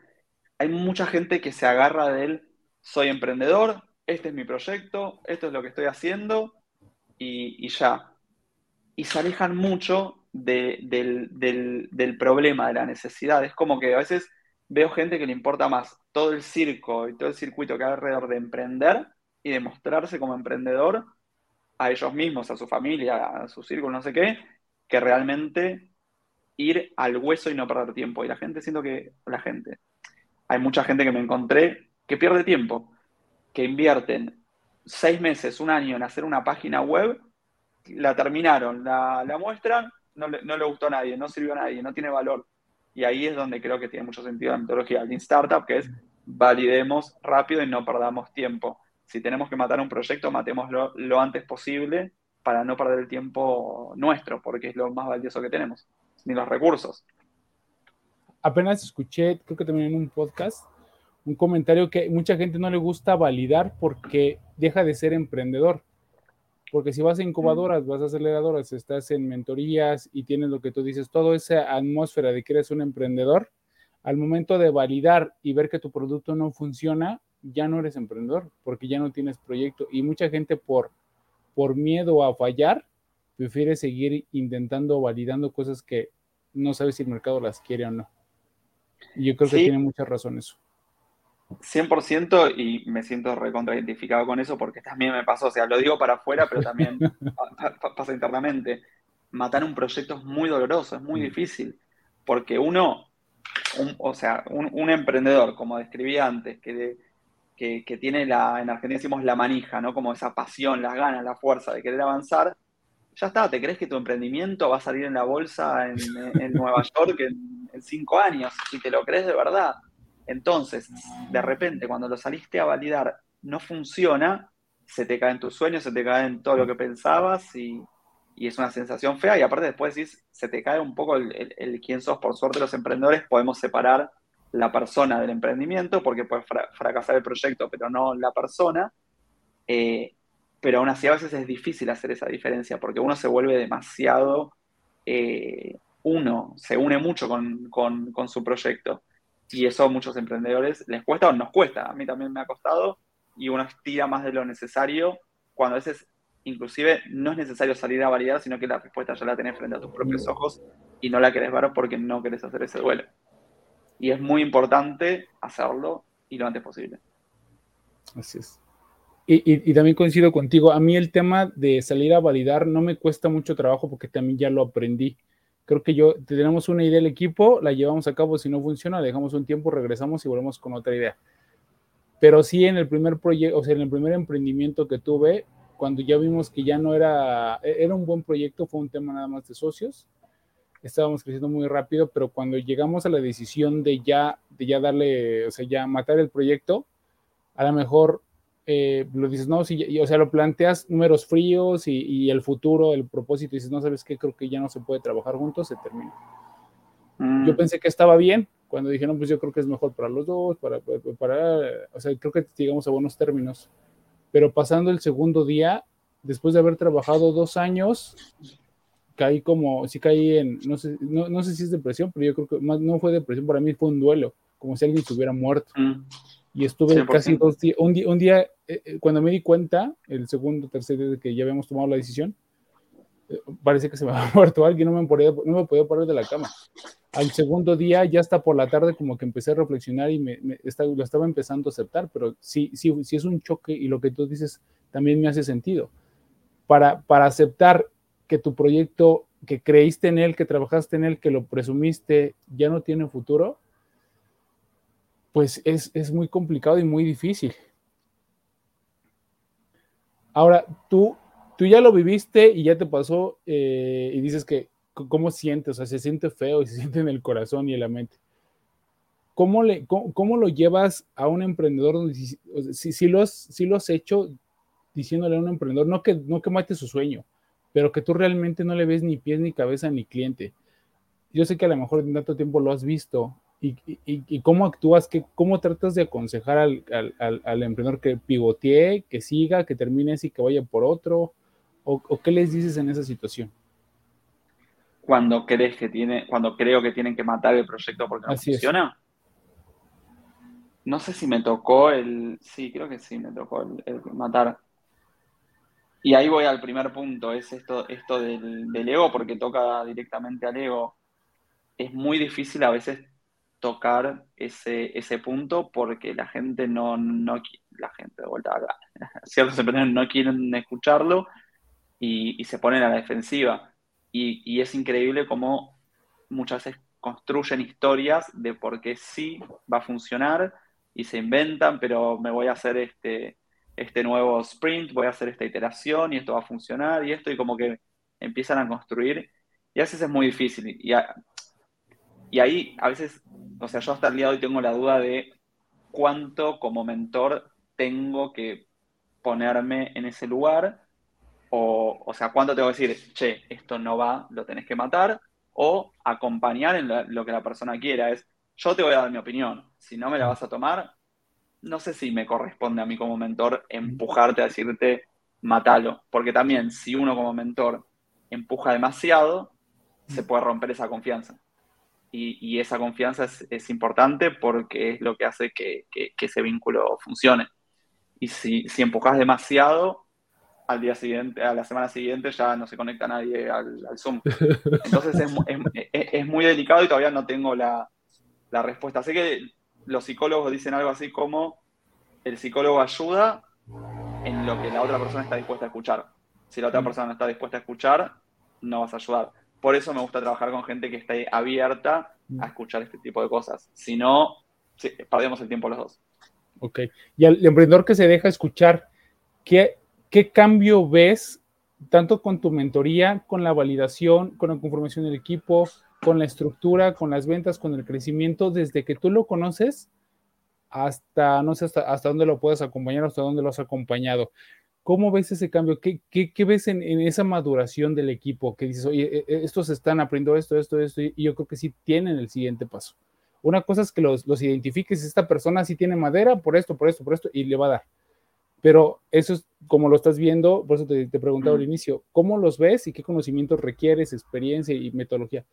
Speaker 2: Hay mucha gente que se agarra del soy emprendedor, este es mi proyecto, esto es lo que estoy haciendo y, ya. Y se alejan mucho del, del problema, de la necesidad. Es como que a veces veo gente que le importa más todo el circo y todo el circuito que hay alrededor de emprender y de mostrarse como emprendedor a ellos mismos, a su familia, a su círculo, no sé qué, que realmente ir al hueso y no perder tiempo. Y la gente, siento que la gente, hay mucha gente que me encontré que pierde tiempo, que invierten seis meses, un año en hacer una página web, la terminaron, la, muestran, no le, no le, gustó a nadie, no sirvió a nadie, no tiene valor. Y ahí es donde creo que tiene mucho sentido la metodología Lean Startup, que es validemos rápido y no perdamos tiempo si tenemos que matar un proyecto, matémoslo lo antes posible para no perder el tiempo nuestro, porque es lo más valioso que tenemos, ni los recursos.
Speaker 1: Apenas escuché, creo que también en un podcast, un comentario que mucha gente no le gusta validar porque deja de ser emprendedor. Porque si vas a incubadoras, vas a aceleradoras, estás en mentorías y tienes lo que tú dices, toda esa atmósfera de que eres un emprendedor, al momento de validar y ver que tu producto no funciona, ya no eres emprendedor porque ya no tienes proyecto y mucha gente por, por miedo a fallar prefiere seguir intentando, validando cosas que no sabe si el mercado las quiere o no. Y yo creo que tiene mucha razón eso.
Speaker 2: 100% y me siento recontraidentificado con eso porque también me pasó, o sea, lo digo para afuera, pero también pasa internamente. Matar un proyecto es muy doloroso, es muy mm. difícil, porque uno, o sea, un, un, emprendedor, como describí antes, que de, que, tiene la, en Argentina decimos la manija, ¿no? Como esa pasión, las ganas, la fuerza de querer avanzar, ya está, ¿te crees que tu emprendimiento va a salir en la bolsa en, Nueva York en, cinco años? Si te lo crees de verdad. Entonces, de repente, cuando lo saliste a validar, no funciona, se te caen tus sueños, se te cae en todo lo que pensabas y, y, es una sensación fea. Y aparte después decís, se te cae un poco el, el, el quién sos. Por suerte los emprendedores podemos separar la persona del emprendimiento, porque puede fracasar el proyecto, pero no la persona. Eh, pero aún así a veces es difícil hacer esa diferencia, porque uno se vuelve demasiado, eh, uno se une mucho con, su proyecto. Y eso a muchos emprendedores les cuesta o nos cuesta. A mí también me ha costado y uno estira más de lo necesario cuando a veces inclusive no es necesario salir a validar, sino que la respuesta ya la tenés frente a tus propios ojos y no la querés ver porque no querés hacer ese duelo y es muy importante hacerlo y lo antes posible.
Speaker 1: Así es. Y, también coincido contigo, a mí el tema de salir a validar no me cuesta mucho trabajo porque también ya lo aprendí. Creo que yo tenemos una idea del equipo, la llevamos a cabo, si no funciona, dejamos un tiempo, regresamos y volvemos con otra idea. Pero sí en el primer proyecto, o sea, en el primer emprendimiento que tuve, cuando ya vimos que ya no era, era un buen proyecto, fue un tema nada más de socios, estábamos creciendo muy rápido, pero cuando llegamos a la decisión de ya, de ya darle, o sea, ya matar el proyecto, a lo mejor eh, lo dices, no, si, o sea, lo planteas números fríos y, el futuro, el propósito, y dices, no, ¿sabes qué? Creo que ya no se puede trabajar juntos, se termina. Mm. Yo pensé que estaba bien, cuando dijeron, pues yo creo que es mejor para los dos, para, para, o sea, creo que llegamos a buenos términos. Pero pasando el segundo día, después de haber trabajado dos años, caí como, sí caí en, no sé, no, no, sé si es depresión, pero yo creo que más no fue depresión, para mí fue un duelo, como si alguien se hubiera muerto. Mm. Y estuve casi dos días, un día, un día eh, eh, cuando me di cuenta, el segundo, tercer día de que ya habíamos tomado la decisión, parece que se me ha muerto alguien, no me, podía, no me podía parar de la cama. Al segundo día, ya hasta por la tarde, como que empecé a reflexionar y me, lo estaba empezando a aceptar, pero sí, sí, sí es un choque y lo que tú dices también me hace sentido. Para, para aceptar que tu proyecto, que creíste en él, que trabajaste en él, que lo presumiste, ya no tiene futuro, pues es, es muy complicado y muy difícil. Ahora, tú tú ya lo viviste y ya te pasó eh, y dices que, ¿cómo sientes? O sea, se siente feo y se siente en el corazón y en la mente. ¿Cómo, le, cómo, lo llevas a un emprendedor? Si, si, lo has, si lo has hecho diciéndole a un emprendedor, no que, no que mate su sueño, pero que tú realmente no le ves ni pies, ni cabeza, ni cliente. Yo sé que a lo mejor en tanto tiempo lo has visto y, cómo actúas, que, cómo tratas de aconsejar al, al, al, emprendedor que pivotee, que siga, que termine así, que vaya por otro, o, qué les dices en esa situación?
Speaker 2: Cuando crees que tiene, cuando creo que tienen que matar el proyecto porque no funciona. No sé si me tocó el, sí, creo que sí me tocó el, matar. Y ahí voy al primer punto, es esto, esto del, ego, porque toca directamente al ego. Es muy difícil a veces tocar ese, ese punto porque la gente no, no la gente de vuelta ciertos emprendedores no quieren escucharlo y, se ponen a la defensiva. Y, es increíble cómo muchas veces construyen historias de por qué sí va a funcionar y se inventan, pero me voy a hacer este, este nuevo sprint, voy a hacer esta iteración y esto va a funcionar y esto, y como que empiezan a construir. Y a veces es muy difícil. Y, y ahí a veces, o sea, yo hasta el día de hoy tengo la duda de cuánto como mentor tengo que ponerme en ese lugar o, o sea, ¿cuánto tengo que decir, che, esto no va, lo tenés que matar? O acompañar en lo, que la persona quiera. Es, yo te voy a dar mi opinión. Si no me la vas a tomar, no sé si me corresponde a mí como mentor empujarte a decirte, matalo. Porque también, si uno como mentor empuja demasiado, se puede romper esa confianza. Y, esa confianza es, importante porque es lo que hace que, ese vínculo funcione. Y si, si empujas demasiado, al día siguiente, a la semana siguiente ya no se conecta nadie al, Zoom. Entonces es, muy delicado y todavía no tengo la, respuesta. Sé que los psicólogos dicen algo así como el psicólogo ayuda en lo que la otra persona está dispuesta a escuchar. Si la otra mm. persona no está dispuesta a escuchar, no vas a ayudar. Por eso me gusta trabajar con gente que esté abierta a escuchar este tipo de cosas. Si no, perdemos el tiempo los dos.
Speaker 1: Ok. Y al emprendedor que se deja escuchar, ¿qué, ¿Qué cambio ves tanto con tu mentoría, con la validación, con la conformación del equipo, con la estructura, con las ventas, con el crecimiento, desde que tú lo conoces hasta, no sé, hasta, hasta dónde lo puedes acompañar, hasta dónde lo has acompañado? ¿Cómo ves ese cambio? ¿Qué, qué, ves en, esa maduración del equipo? Que dices, oye, e, e, estos están aprendiendo esto, esto, esto, y yo creo que sí tienen el siguiente paso. Una cosa es que los, los identifiques, esta persona sí tiene madera por esto, por esto, por esto, y le va a dar pero eso es como lo estás viendo, por eso te, te preguntaba al inicio, ¿cómo los ves y qué conocimientos requieres, experiencia y metodología?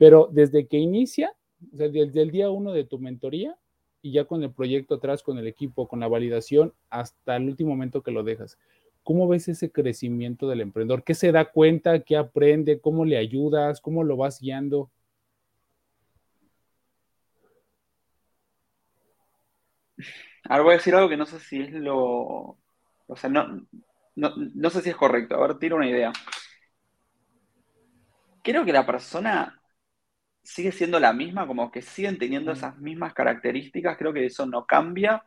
Speaker 1: Pero desde que inicia, o sea, desde el día uno de tu mentoría y ya con el proyecto atrás, con el equipo, con la validación, hasta el último momento que lo dejas, ¿cómo ves ese crecimiento del emprendedor? ¿Qué se da cuenta? ¿Qué aprende? ¿Cómo le ayudas? ¿Cómo lo vas guiando?
Speaker 2: Ahora voy a decir algo que no sé si es lo. O sea, no, no, sé si es correcto. A ver, tiro una idea. Creo que la persona sigue siendo la misma, como que siguen teniendo esas mismas características. Creo que eso no cambia,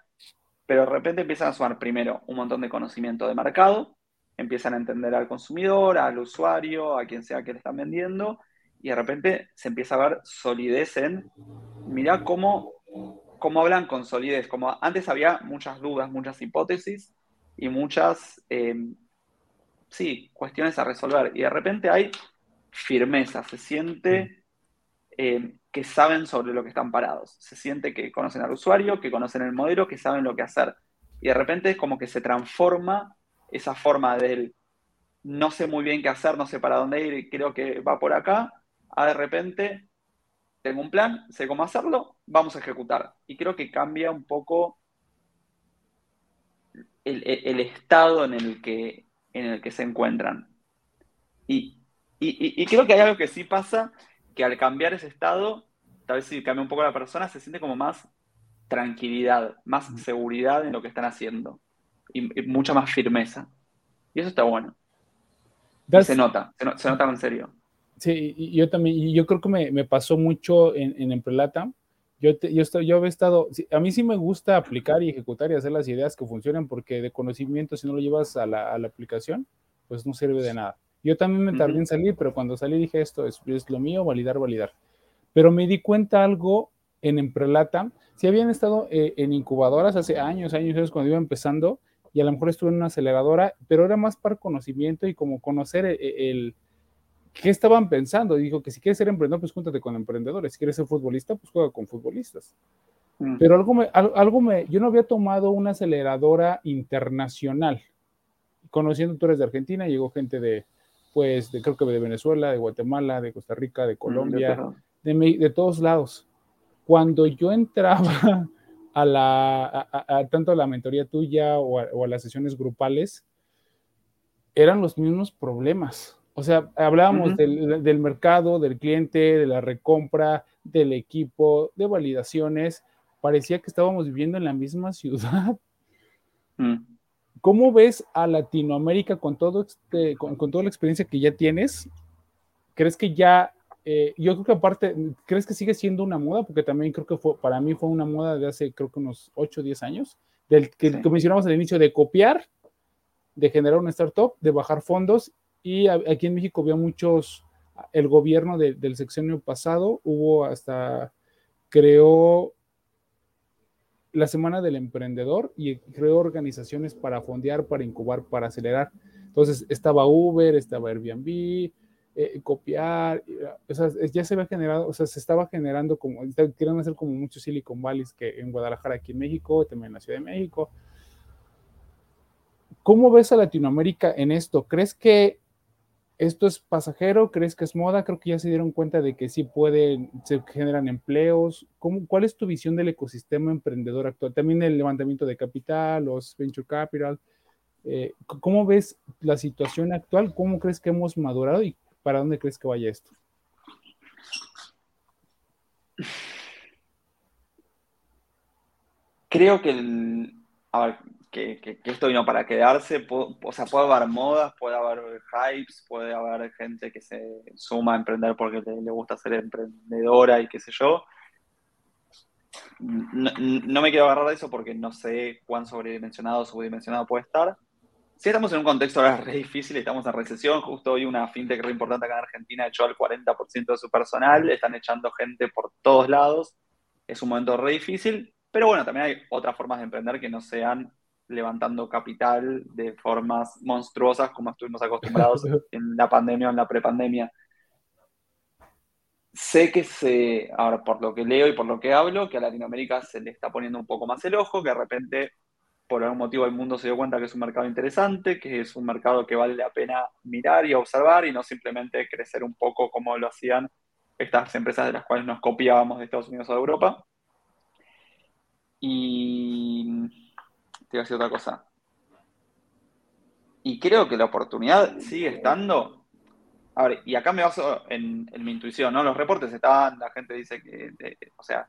Speaker 2: pero de repente empiezan a sumar primero un montón de conocimiento de mercado, empiezan a entender al consumidor, al usuario, a quien sea que le están vendiendo, y de repente se empieza a ver solidez en, mirá cómo cómo hablan con solidez. Como antes había muchas dudas, muchas hipótesis y muchas, em, sí, cuestiones a resolver. Y de repente hay firmeza, se siente em, que saben sobre lo que están parados. Se siente que conocen al usuario, que conocen el modelo, que saben lo que hacer. Y de repente es como que se transforma esa forma del no sé muy bien qué hacer, no sé para dónde ir, creo que va por acá, a de repente tengo un plan, sé cómo hacerlo, vamos a ejecutar. Y creo que cambia un poco el, estado en el, que, en el que se encuentran. Y, y, creo que hay algo que sí pasa, que al cambiar ese estado, tal vez si cambia un poco la persona, se siente como más tranquilidad, más seguridad en lo que están haciendo y, mucha más firmeza. Y eso está bueno. se nota, se, nota en serio.
Speaker 1: Sí, y yo también, y yo creo que me, me pasó mucho en, en Emprelata. Yo, yo, estoy, yo he estado, a mí sí me gusta aplicar y ejecutar y hacer las ideas que funcionan porque de conocimiento, si no lo llevas a la, a la aplicación, pues no sirve de nada. Yo también me tardé en salir, pero cuando salí dije esto es, es, lo mío, validar, validar. Pero me di cuenta algo en Emprelata, si habían estado eh, en incubadoras hace años, años, años cuando iba empezando, y a lo mejor estuve en una aceleradora, pero era más para conocimiento y como conocer eh, el, qué estaban pensando. Dijo que si quieres ser emprendedor, pues júntate con emprendedores. Si quieres ser futbolista, pues juega con futbolistas. Mm. Pero algo me, algo me, yo no había tomado una aceleradora internacional. Conociendo tú eres de Argentina, llegó gente de, pues, de, creo que de Venezuela, de Guatemala, de Costa Rica, de mm, Colombia, de, de, todos lados. Cuando yo entraba a la, a, tanto a la mentoría tuya o a, las sesiones grupales, eran los mismos problemas. O sea, hablábamos del, del, mercado, del cliente, de la recompra, del equipo, de validaciones. Parecía que estábamos viviendo en la misma ciudad. Mm. ¿Cómo ves a Latinoamérica con, todo este, con, con, toda la experiencia que ya tienes? ¿Crees que ya eh, yo creo que aparte, ¿crees que sigue siendo una moda? Porque también creo que fue, para mí fue una moda de hace, creo que unos 8 o 10 años, del que, mencionamos al inicio, de copiar, de generar una startup, de bajar fondos. Y aquí en México había muchos, el gobierno del sexenio pasado hubo hasta, creó la Semana del Emprendedor y creó organizaciones para fondear, para incubar, para acelerar. Entonces estaba Uber, estaba Airbnb, eh, copiar, o sea, ya se había generado, o sea, se estaba generando como, quieren hacer como muchos Silicon Valleys que en Guadalajara, aquí en México, también en la Ciudad de México. ¿Cómo ves a Latinoamérica en esto? ¿Crees que esto es pasajero? ¿Crees que es moda? Creo que ya se dieron cuenta de que sí pueden, se generan empleos. ¿Cómo, ¿Cuál es tu visión del ecosistema emprendedor actual? También el levantamiento de capital, los venture capital. Eh, ¿Cómo ves la situación actual? ¿Cómo crees que hemos madurado y ¿Para dónde crees que vaya esto?
Speaker 2: Creo que, que, esto vino para quedarse. o sea, puede haber modas, puede haber hypes, puede haber gente que se suma a emprender porque le, gusta ser emprendedora y qué sé yo. No, me quiero agarrar de eso porque no sé cuán sobredimensionado o subdimensionado puede estar. Si estamos en un contexto ahora re difícil, estamos en recesión. Justo hoy una fintech re importante acá en Argentina echó al 40% de su personal, están echando gente por todos lados. Es un momento re difícil, pero bueno, también hay otras formas de emprender que no sean levantando capital de formas monstruosas como estuvimos acostumbrados en la pandemia o en la prepandemia. Sé que se, ahora por lo que leo y por lo que hablo, que a Latinoamérica se le está poniendo un poco más el ojo, que de repente por algún motivo el mundo se dio cuenta que es un mercado interesante, que es un mercado que vale la pena mirar y observar y no simplemente crecer un poco como lo hacían estas empresas de las cuales nos copiábamos de Estados Unidos o de Europa. Y te voy a decir otra cosa. Y creo que la oportunidad sigue estando. A ver, y acá me baso en, mi intuición, ¿no? Los reportes están, la gente dice que, o sea,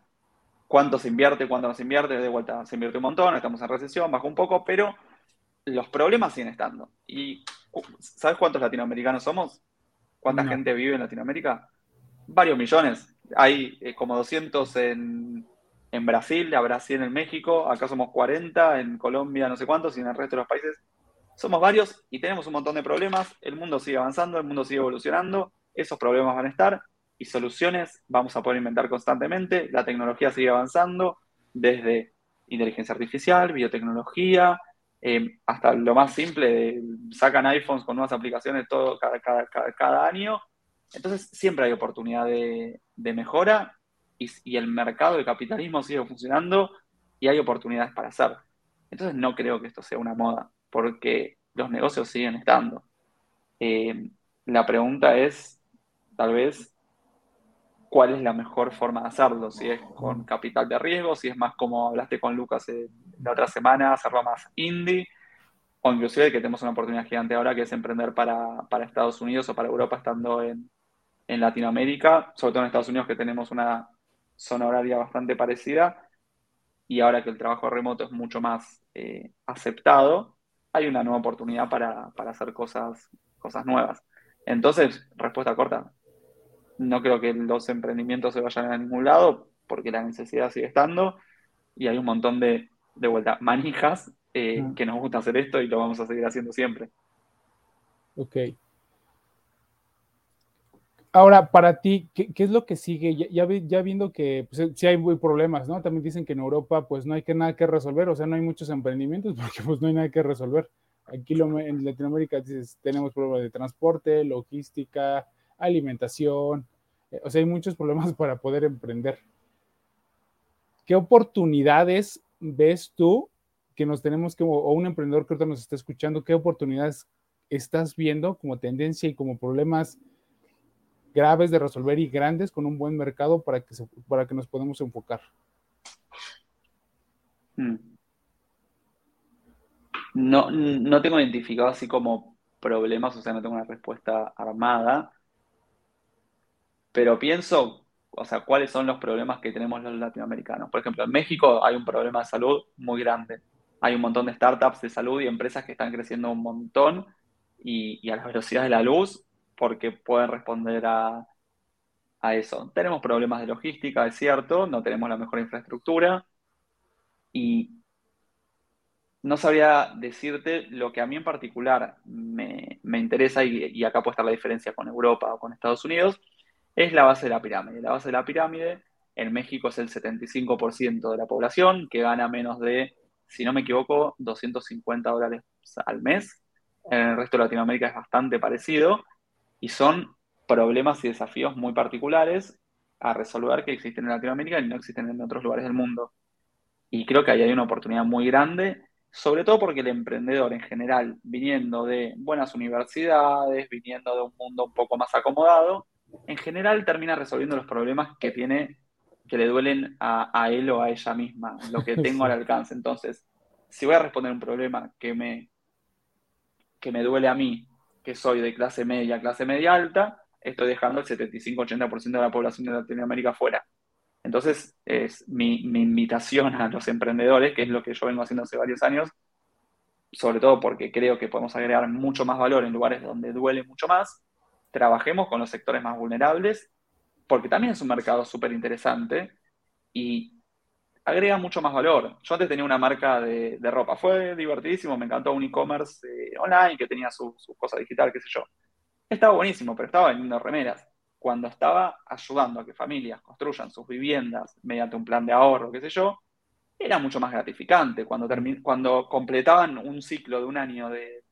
Speaker 2: cuánto se invierte, cuánto no se invierte, de vuelta se invierte un montón, estamos en recesión, baja un poco, pero los problemas siguen estando. ¿Y sabes cuántos latinoamericanos somos? ¿Cuánta gente vive en Latinoamérica? Varios millones. Hay eh, como 200 en, en Brasil, habrá 100 en México, acá somos 40, en Colombia no sé cuántos y en el resto de los países. Somos varios y tenemos un montón de problemas. El mundo sigue avanzando, el mundo sigue evolucionando, esos problemas van a estar y soluciones vamos a poder inventar constantemente. La tecnología sigue avanzando desde inteligencia artificial, biotecnología, eh, hasta lo más simple, sacan iPhones con nuevas aplicaciones todo cada, año. Entonces siempre hay oportunidad de, mejora y, el mercado de capitalismo sigue funcionando y hay oportunidades para hacer. Entonces no creo que esto sea una moda, porque los negocios siguen estando. Eh, la pregunta es, tal vez, cuál es la mejor forma de hacerlo, si es con capital de riesgo, si es más como hablaste con Lucas la otra semana, hacerlo más indie, o inclusive que tenemos una oportunidad gigante ahora que es emprender para, para Estados Unidos o para Europa estando en, en, Latinoamérica, sobre todo en Estados Unidos que tenemos una zona horaria bastante parecida y ahora que el trabajo remoto es mucho más eh, aceptado, hay una nueva oportunidad para, para hacer cosas, cosas nuevas. Entonces, respuesta corta, no creo que los emprendimientos se vayan a ningún lado porque la necesidad sigue estando y hay un montón de, de vuelta, manijas eh, que nos gusta hacer esto y lo vamos a seguir haciendo siempre.
Speaker 1: Ok. Ahora, para ti, ¿qué, es lo que sigue? Ya, ya, viendo que pues, sí hay problemas, ¿no? También dicen que en Europa pues no hay que nada que resolver, o sea, no hay muchos emprendimientos porque pues no hay nada que resolver. Aquí en Latinoamérica tenemos problemas de transporte, logística, alimentación, eh, o sea, hay muchos problemas para poder emprender. ¿Qué oportunidades ves tú que nos tenemos que, o un emprendedor que ahorita nos está escuchando, qué oportunidades estás viendo como tendencia y como problemas graves de resolver y grandes con un buen mercado para que, para que nos podamos enfocar?
Speaker 2: Hmm. No, no tengo identificado así como problemas, o sea, no tengo una respuesta armada, pero pienso o sea, cuáles son los problemas que tenemos los latinoamericanos. Por ejemplo, en México hay un problema de salud muy grande. Hay un montón de startups de salud y empresas que están creciendo un montón y, a la velocidad de la luz porque pueden responder a, a eso. Tenemos problemas de logística, es cierto, no tenemos la mejor infraestructura y no sabría decirte lo que a mí en particular me, me interesa y, y acá puede estar la diferencia con Europa o con Estados Unidos, es la base de la pirámide. La base de la pirámide en México es el 75% de la población, que gana menos de, si no me equivoco, 250 dólares al mes. En el resto de Latinoamérica es bastante parecido y son problemas y desafíos muy particulares a resolver que existen en Latinoamérica y no existen en otros lugares del mundo. Y creo que ahí hay una oportunidad muy grande, sobre todo porque el emprendedor en general, viniendo de buenas universidades, viniendo de un mundo un poco más acomodado, en general termina resolviendo los problemas que tiene, que le duelen a, él o a ella misma, lo que tengo al alcance. Entonces, si voy a responder un problema que me, que me duele a mí, que soy de clase media, clase media alta, estoy dejando el 75-80% de la población de Latinoamérica fuera. Entonces, es mi, mi, invitación a los emprendedores, que es lo que yo vengo haciendo hace varios años, sobre todo porque creo que podemos agregar mucho más valor en lugares donde duele mucho más, trabajemos con los sectores más vulnerables, porque también es un mercado súper interesante y agrega mucho más valor. Yo antes tenía una marca de, ropa, fue divertidísimo, me encantó un e-commerce eh, online que tenía su, su, cosa digital, qué sé yo. Estaba buenísimo, pero estaba vendiendo remeras. Cuando estaba ayudando a que familias construyan sus viviendas mediante un plan de ahorro, qué sé yo, era mucho más gratificante. Cuando, cuando completaban un ciclo de un año de,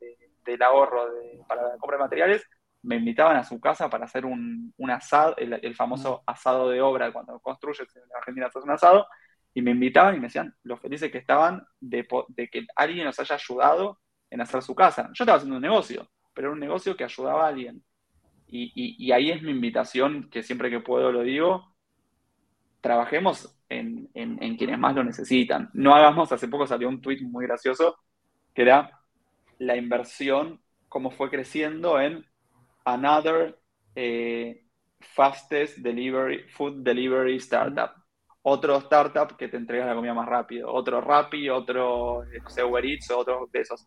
Speaker 2: del ahorro para la compra de materiales, me invitaban a su casa para hacer un, asado, el, famoso asado de obra, cuando construyes en Argentina haces un asado, y me invitaban y me decían lo felices que estaban de, que alguien nos haya ayudado en hacer su casa. Yo estaba haciendo un negocio, pero era un negocio que ayudaba a alguien. Y, ahí es mi invitación, que siempre que puedo lo digo, trabajemos en, en, quienes más lo necesitan. No hagamos, hace poco salió un tweet muy gracioso, que era la inversión, cómo fue creciendo en another eh, fastest delivery, food delivery startup. Otro startup que te entrega la comida más rápido. Otro Rappi, otro, eh, no sé, Uber Eats, otro de esos.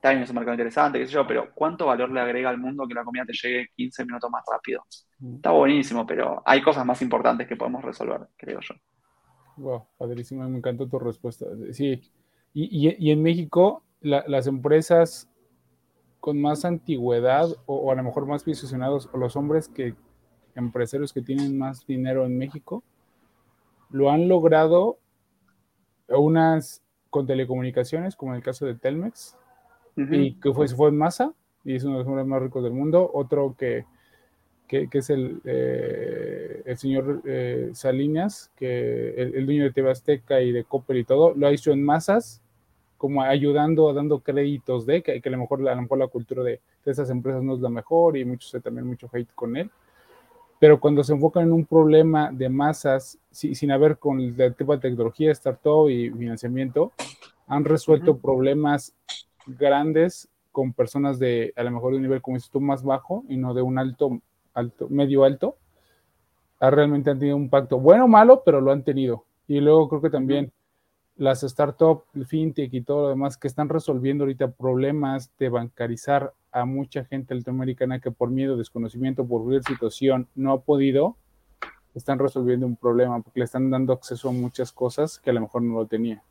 Speaker 2: También es un mercado interesante, qué sé yo, pero ¿cuánto valor le agrega al mundo que la comida te llegue 15 minutos más rápido? Está buenísimo, pero hay cosas más importantes que podemos resolver, creo yo.
Speaker 1: Wow, padrísimo, me encantó tu respuesta. Sí, y, en México las empresas con más antigüedad o, a lo mejor más posicionados, o los hombres que empresarios que tienen más dinero en México, lo han logrado unas con telecomunicaciones, como en el caso de Telmex, y que fue, fue en masa, y es uno de los hombres más ricos del mundo. Otro que, que, es el, eh, el señor eh, Salinas, que el, el, dueño de TV Azteca y de Copper y todo, lo ha hecho en masas como ayudando, dando créditos de que, que a, lo mejor, a lo mejor la cultura de, de, esas empresas no es la mejor y muchos también mucho hate con él. Pero cuando se enfocan en un problema de masas, sin haber con el tipo de tecnología, startup y financiamiento, han resuelto problemas grandes con personas de a lo mejor de un nivel como dices tú más bajo y no de un alto, alto, medio alto, realmente han tenido un impacto bueno o malo, pero lo han tenido. Y luego creo que también las startups, fintech y todo lo demás que están resolviendo ahorita problemas de bancarizar a mucha gente latinoamericana que por miedo, desconocimiento, por cualquier situación no ha podido, están resolviendo un problema porque le están dando acceso a muchas cosas que a lo mejor no lo tenía.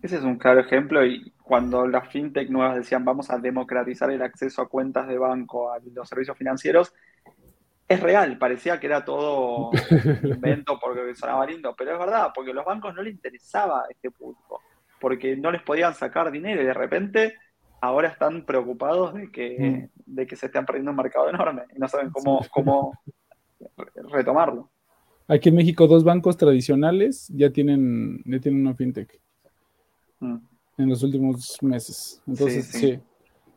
Speaker 2: Ese es un claro ejemplo y cuando las fintech nuevas decían vamos a democratizar el acceso a cuentas de banco, a los servicios financieros, es real, parecía que era todo invento porque sonaba lindo, pero es verdad, porque a los bancos no les interesaba este público, porque no les podían sacar dinero y de repente ahora están preocupados de que, mm. de que se estén perdiendo un mercado enorme y no saben cómo, cómo retomarlo.
Speaker 1: Aquí en México dos bancos tradicionales ya tienen, ya tienen una fintech mm. en los últimos meses. Entonces, sí.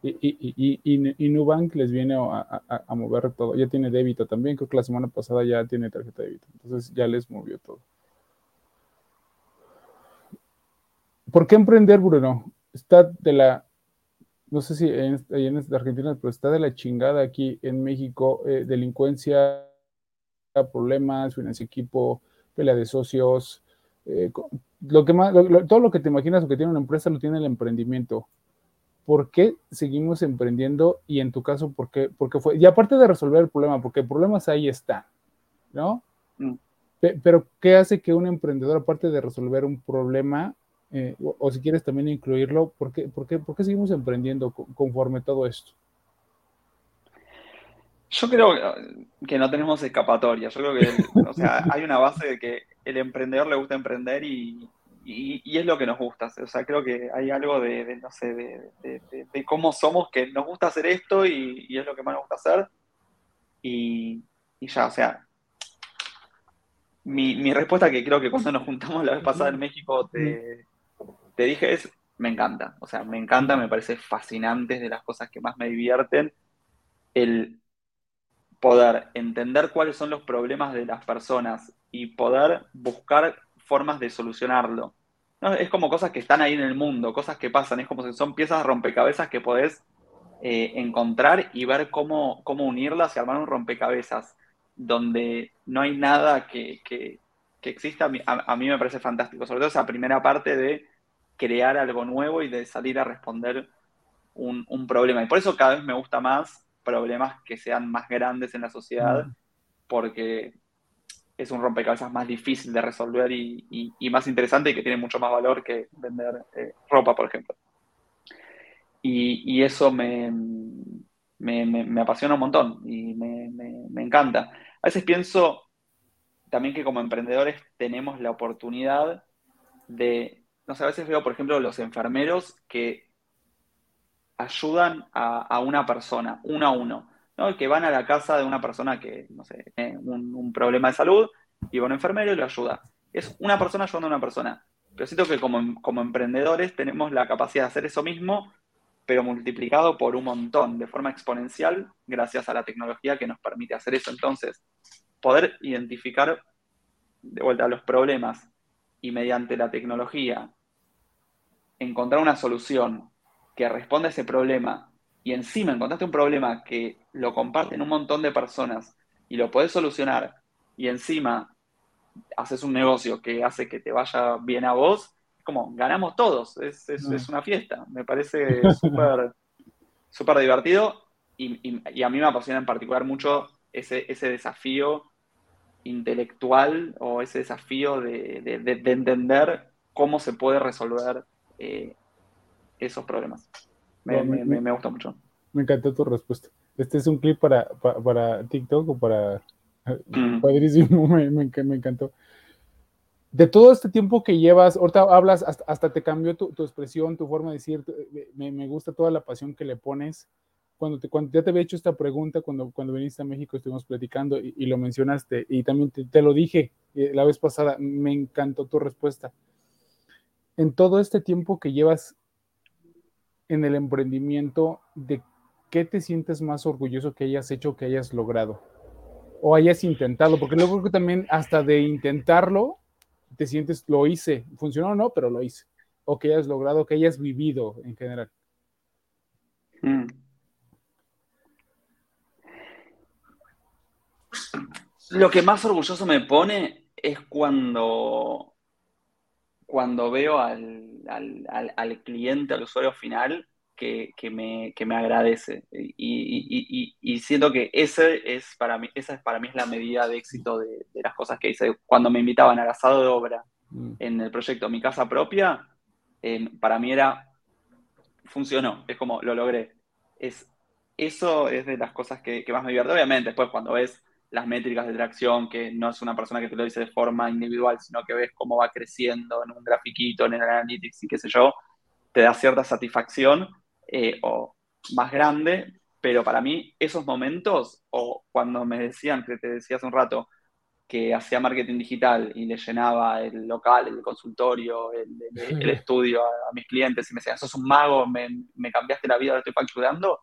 Speaker 1: Y, y, y, y, Nubank les viene a, mover todo. Ya tiene débito también. Creo que la semana pasada ya tiene tarjeta de débito. Entonces ya les movió todo. ¿Por qué emprender, Bruno? Está de la, no sé si en, en Argentina, pero está de la chingada aquí en México. Eh, delincuencia, problemas, financia equipo, pelea de socios. Eh, lo que más, todo lo que te imaginas o que tiene una empresa lo tiene el emprendimiento ¿por qué seguimos emprendiendo? Y en tu caso, ¿por qué, fue? Y aparte de resolver el problema, porque problemas ahí están, ¿no? Mm. Pero, ¿qué hace que un emprendedor, aparte de resolver un problema, eh, o, si quieres también incluirlo, ¿por qué, por qué, seguimos emprendiendo conforme todo esto?
Speaker 2: Yo creo que no tenemos escapatoria. Yo creo que, o sea, hay una base de que el emprendedor le gusta emprender y, y, es lo que nos gusta. O sea, creo que hay algo de, no sé, de, cómo somos que nos gusta hacer esto y, es lo que más nos gusta hacer. Y, ya, o sea, mi, respuesta que creo que cuando nos juntamos la vez pasada en México te, te dije es, me encanta. O sea, me encanta, me parece fascinante, de las cosas que más me divierten, el poder entender cuáles son los problemas de las personas y poder buscar formas de solucionarlo. Es como cosas que están ahí en el mundo, cosas que pasan, es como si son piezas de rompecabezas que podés eh, encontrar y ver cómo, cómo unirlas y armar un rompecabezas donde no hay nada que, que, exista, a, mí me parece fantástico, sobre todo esa primera parte de crear algo nuevo y de salir a responder un, un, problema. Y por eso cada vez me gusta más problemas que sean más grandes en la sociedad, mm. porque es un rompecabezas más difícil de resolver y, más interesante y que tiene mucho más valor que vender eh, ropa, por ejemplo. Y, eso me, me, apasiona un montón y me, encanta. A veces pienso también que como emprendedores tenemos la oportunidad de, no sé, a veces veo, por ejemplo, los enfermeros que ayudan a una persona, uno a uno que van a la casa de una persona que, no sé, tiene un, problema de salud y va un enfermero y lo ayuda. Es una persona ayudando a una persona. Pero siento que como, como emprendedores tenemos la capacidad de hacer eso mismo, pero multiplicado por un montón, de forma exponencial, gracias a la tecnología que nos permite hacer eso. Entonces, poder identificar de vuelta los problemas y mediante la tecnología encontrar una solución que responda a ese problema y encima encontraste un problema que lo comparten un montón de personas y lo podés solucionar y encima haces un negocio que hace que te vaya bien a vos, como ganamos todos, es, es, una fiesta, me parece súper súper divertido y, y, a mí me apasiona en particular mucho ese, ese desafío intelectual o ese desafío de, de, entender cómo se puede resolver eh, esos problemas. Me, me, gusta mucho.
Speaker 1: Me encantó tu respuesta. Este es un clip para, para, TikTok o para... Mm. Padrísimo, me, encantó. De todo este tiempo que llevas, ahorita hablas, hasta, te cambió tu, expresión, tu forma de decir, me, gusta toda la pasión que le pones. Cuando, te, cuando ya te había hecho esta pregunta, cuando, cuando viniste a México estuvimos platicando y, lo mencionaste, y también te, te, lo dije eh, la vez pasada, me encantó tu respuesta. En todo este tiempo que llevas en el emprendimiento, ¿de qué te sientes más orgulloso que hayas hecho, que hayas logrado? O hayas intentado, porque luego creo que también hasta de intentarlo, te sientes, lo hice, funcionó o no, pero lo hice. O que hayas logrado, que hayas vivido en general.
Speaker 2: Mm. Lo que más orgulloso me pone es cuando, cuando veo al, cliente, al usuario final, que, me, agradece. Y, siento que ese es para mí, esa es para mí es la medida de éxito de, las cosas que hice. Cuando me invitaban al asado de obra mm. en el proyecto Mi Casa Propia, eh, para mí era, funcionó, es como lo logré. Es, eso es de las cosas que, que más me divierte. Obviamente, después cuando ves las métricas de tracción, que no es una persona que te lo dice de forma individual, sino que ves cómo va creciendo en un grafiquito, en el analytics y qué sé yo, te da cierta satisfacción eh, o más grande, pero para mí esos momentos, o cuando me decían, que te decía hace un rato, que hacía marketing digital y le llenaba el local, el consultorio, el, estudio a, mis clientes y me decían, sos un mago, me, me cambiaste la vida, lo estoy facturando,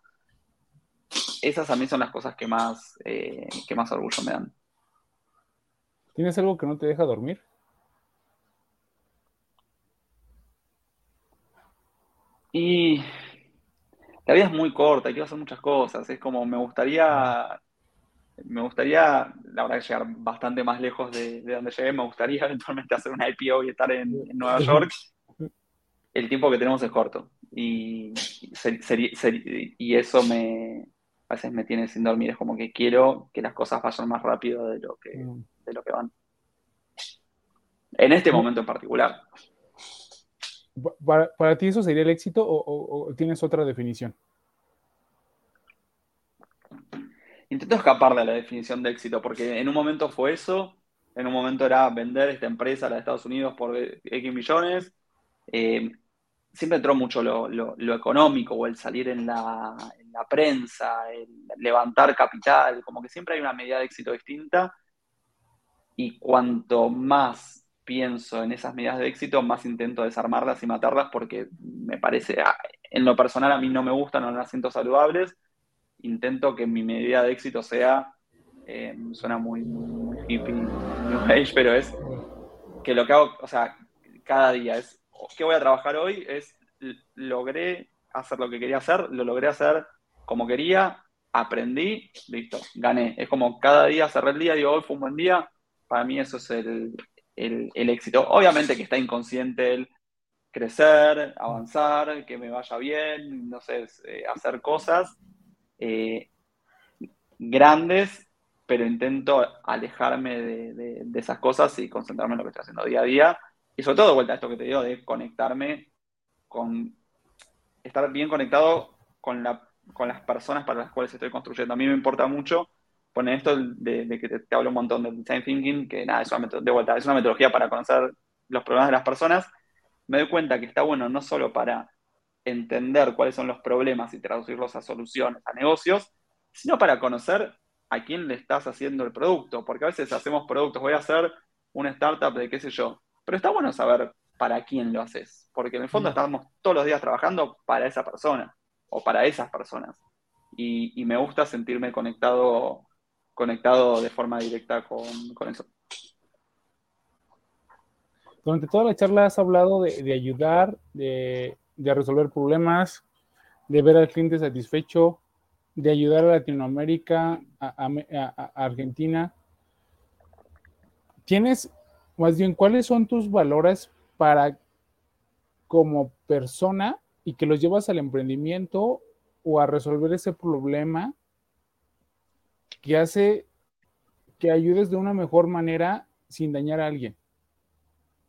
Speaker 2: esas a mí son las cosas que más, eh, que más orgullo me dan.
Speaker 1: ¿Tienes algo que no te deja dormir?
Speaker 2: Y la vida es muy corta, quiero hacer muchas cosas. Es como me gustaría, me gustaría, la verdad, llegar bastante más lejos de, donde llegué. Me gustaría eventualmente hacer una IPO y estar en, Nueva York. El tiempo que tenemos es corto. Y, y eso me, a veces me tiene sin dormir. Es como que quiero que las cosas vayan más rápido de lo que, mm. de lo que van. En este momento en particular.
Speaker 1: ¿Para, ti eso sería el éxito o, tienes otra definición?
Speaker 2: Intento escapar de la definición de éxito, porque en un momento fue eso, en un momento era vender esta empresa a la de Estados Unidos por X millones. Eh, siempre entró mucho lo, económico o el salir en la, la prensa, el levantar capital, como que siempre hay una medida de éxito distinta y cuanto más pienso en esas medidas de éxito, más intento desarmarlas y matarlas porque me parece, ah, en lo personal a mí no me gustan, no las siento saludables, intento que mi medida de éxito sea, eh, suena muy, hippie, new pero es que lo que hago, o sea, cada día es, ¿qué voy a trabajar hoy? Es, logré hacer lo que quería hacer, lo logré hacer como quería, aprendí, listo, gané. Es como cada día cerré el día, digo, hoy fue un buen día, para mí eso es el, éxito. Obviamente que está inconsciente el crecer, avanzar, que me vaya bien, no sé, eh, hacer cosas eh, grandes, pero intento alejarme de, de, esas cosas y concentrarme en lo que estoy haciendo día a día. Y sobre todo, vuelta a esto que te digo, de conectarme con, estar bien conectado con la con las personas para las cuales estoy construyendo. A mí me importa mucho poner esto de, que te, hablo un montón del design thinking, que nada, es una, de vuelta, es una metodología para conocer los problemas de las personas. Me doy cuenta que está bueno no solo para entender cuáles son los problemas y traducirlos a soluciones, a negocios, sino para conocer a quién le estás haciendo el producto, porque a veces hacemos productos, voy a hacer una startup de qué sé yo, pero está bueno saber para quién lo haces, porque en el fondo mm. estamos todos los días trabajando para esa persona o para esas personas. Y, me gusta sentirme conectado, conectado de forma directa con, eso.
Speaker 1: Durante toda la charla has hablado de, ayudar, de, resolver problemas, de ver al cliente satisfecho, de ayudar a Latinoamérica, a, Argentina. ¿Tienes, más bien, cuáles son tus valores para como persona y que los llevas al emprendimiento o a resolver ese problema que hace que ayudes de una mejor manera sin dañar a alguien.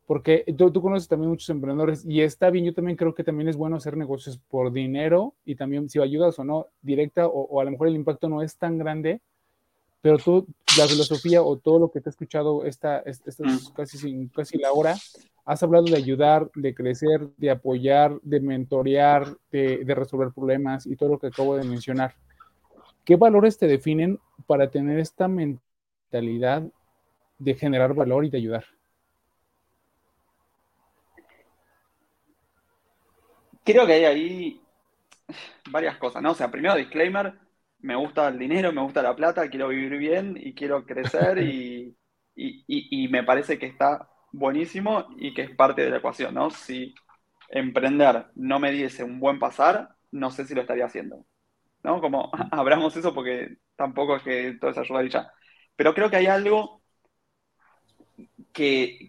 Speaker 1: Porque tú, conoces también muchos emprendedores y está bien, yo también creo que también es bueno hacer negocios por dinero y también si ayudas o no directa o, a lo mejor el impacto no es tan grande, pero tú, la filosofía o todo lo que te he escuchado esta, esta, mm. casi, casi la hora, has hablado de ayudar, de crecer, de apoyar, de mentorear, de, resolver problemas y todo lo que acabo de mencionar. ¿Qué valores te definen para tener esta mentalidad de generar valor y de ayudar?
Speaker 2: Creo que hay ahí varias cosas, ¿no? O sea, primero, disclaimer, me gusta el dinero, me gusta la plata, quiero vivir bien y quiero crecer y, y me parece que está buenísimo y que es parte de la ecuación, ¿no? Si emprender no me diese un buen pasar, no sé si lo estaría haciendo. ¿No? Como abramos eso porque tampoco es que todo es ayudar y ya. Pero creo que hay algo que,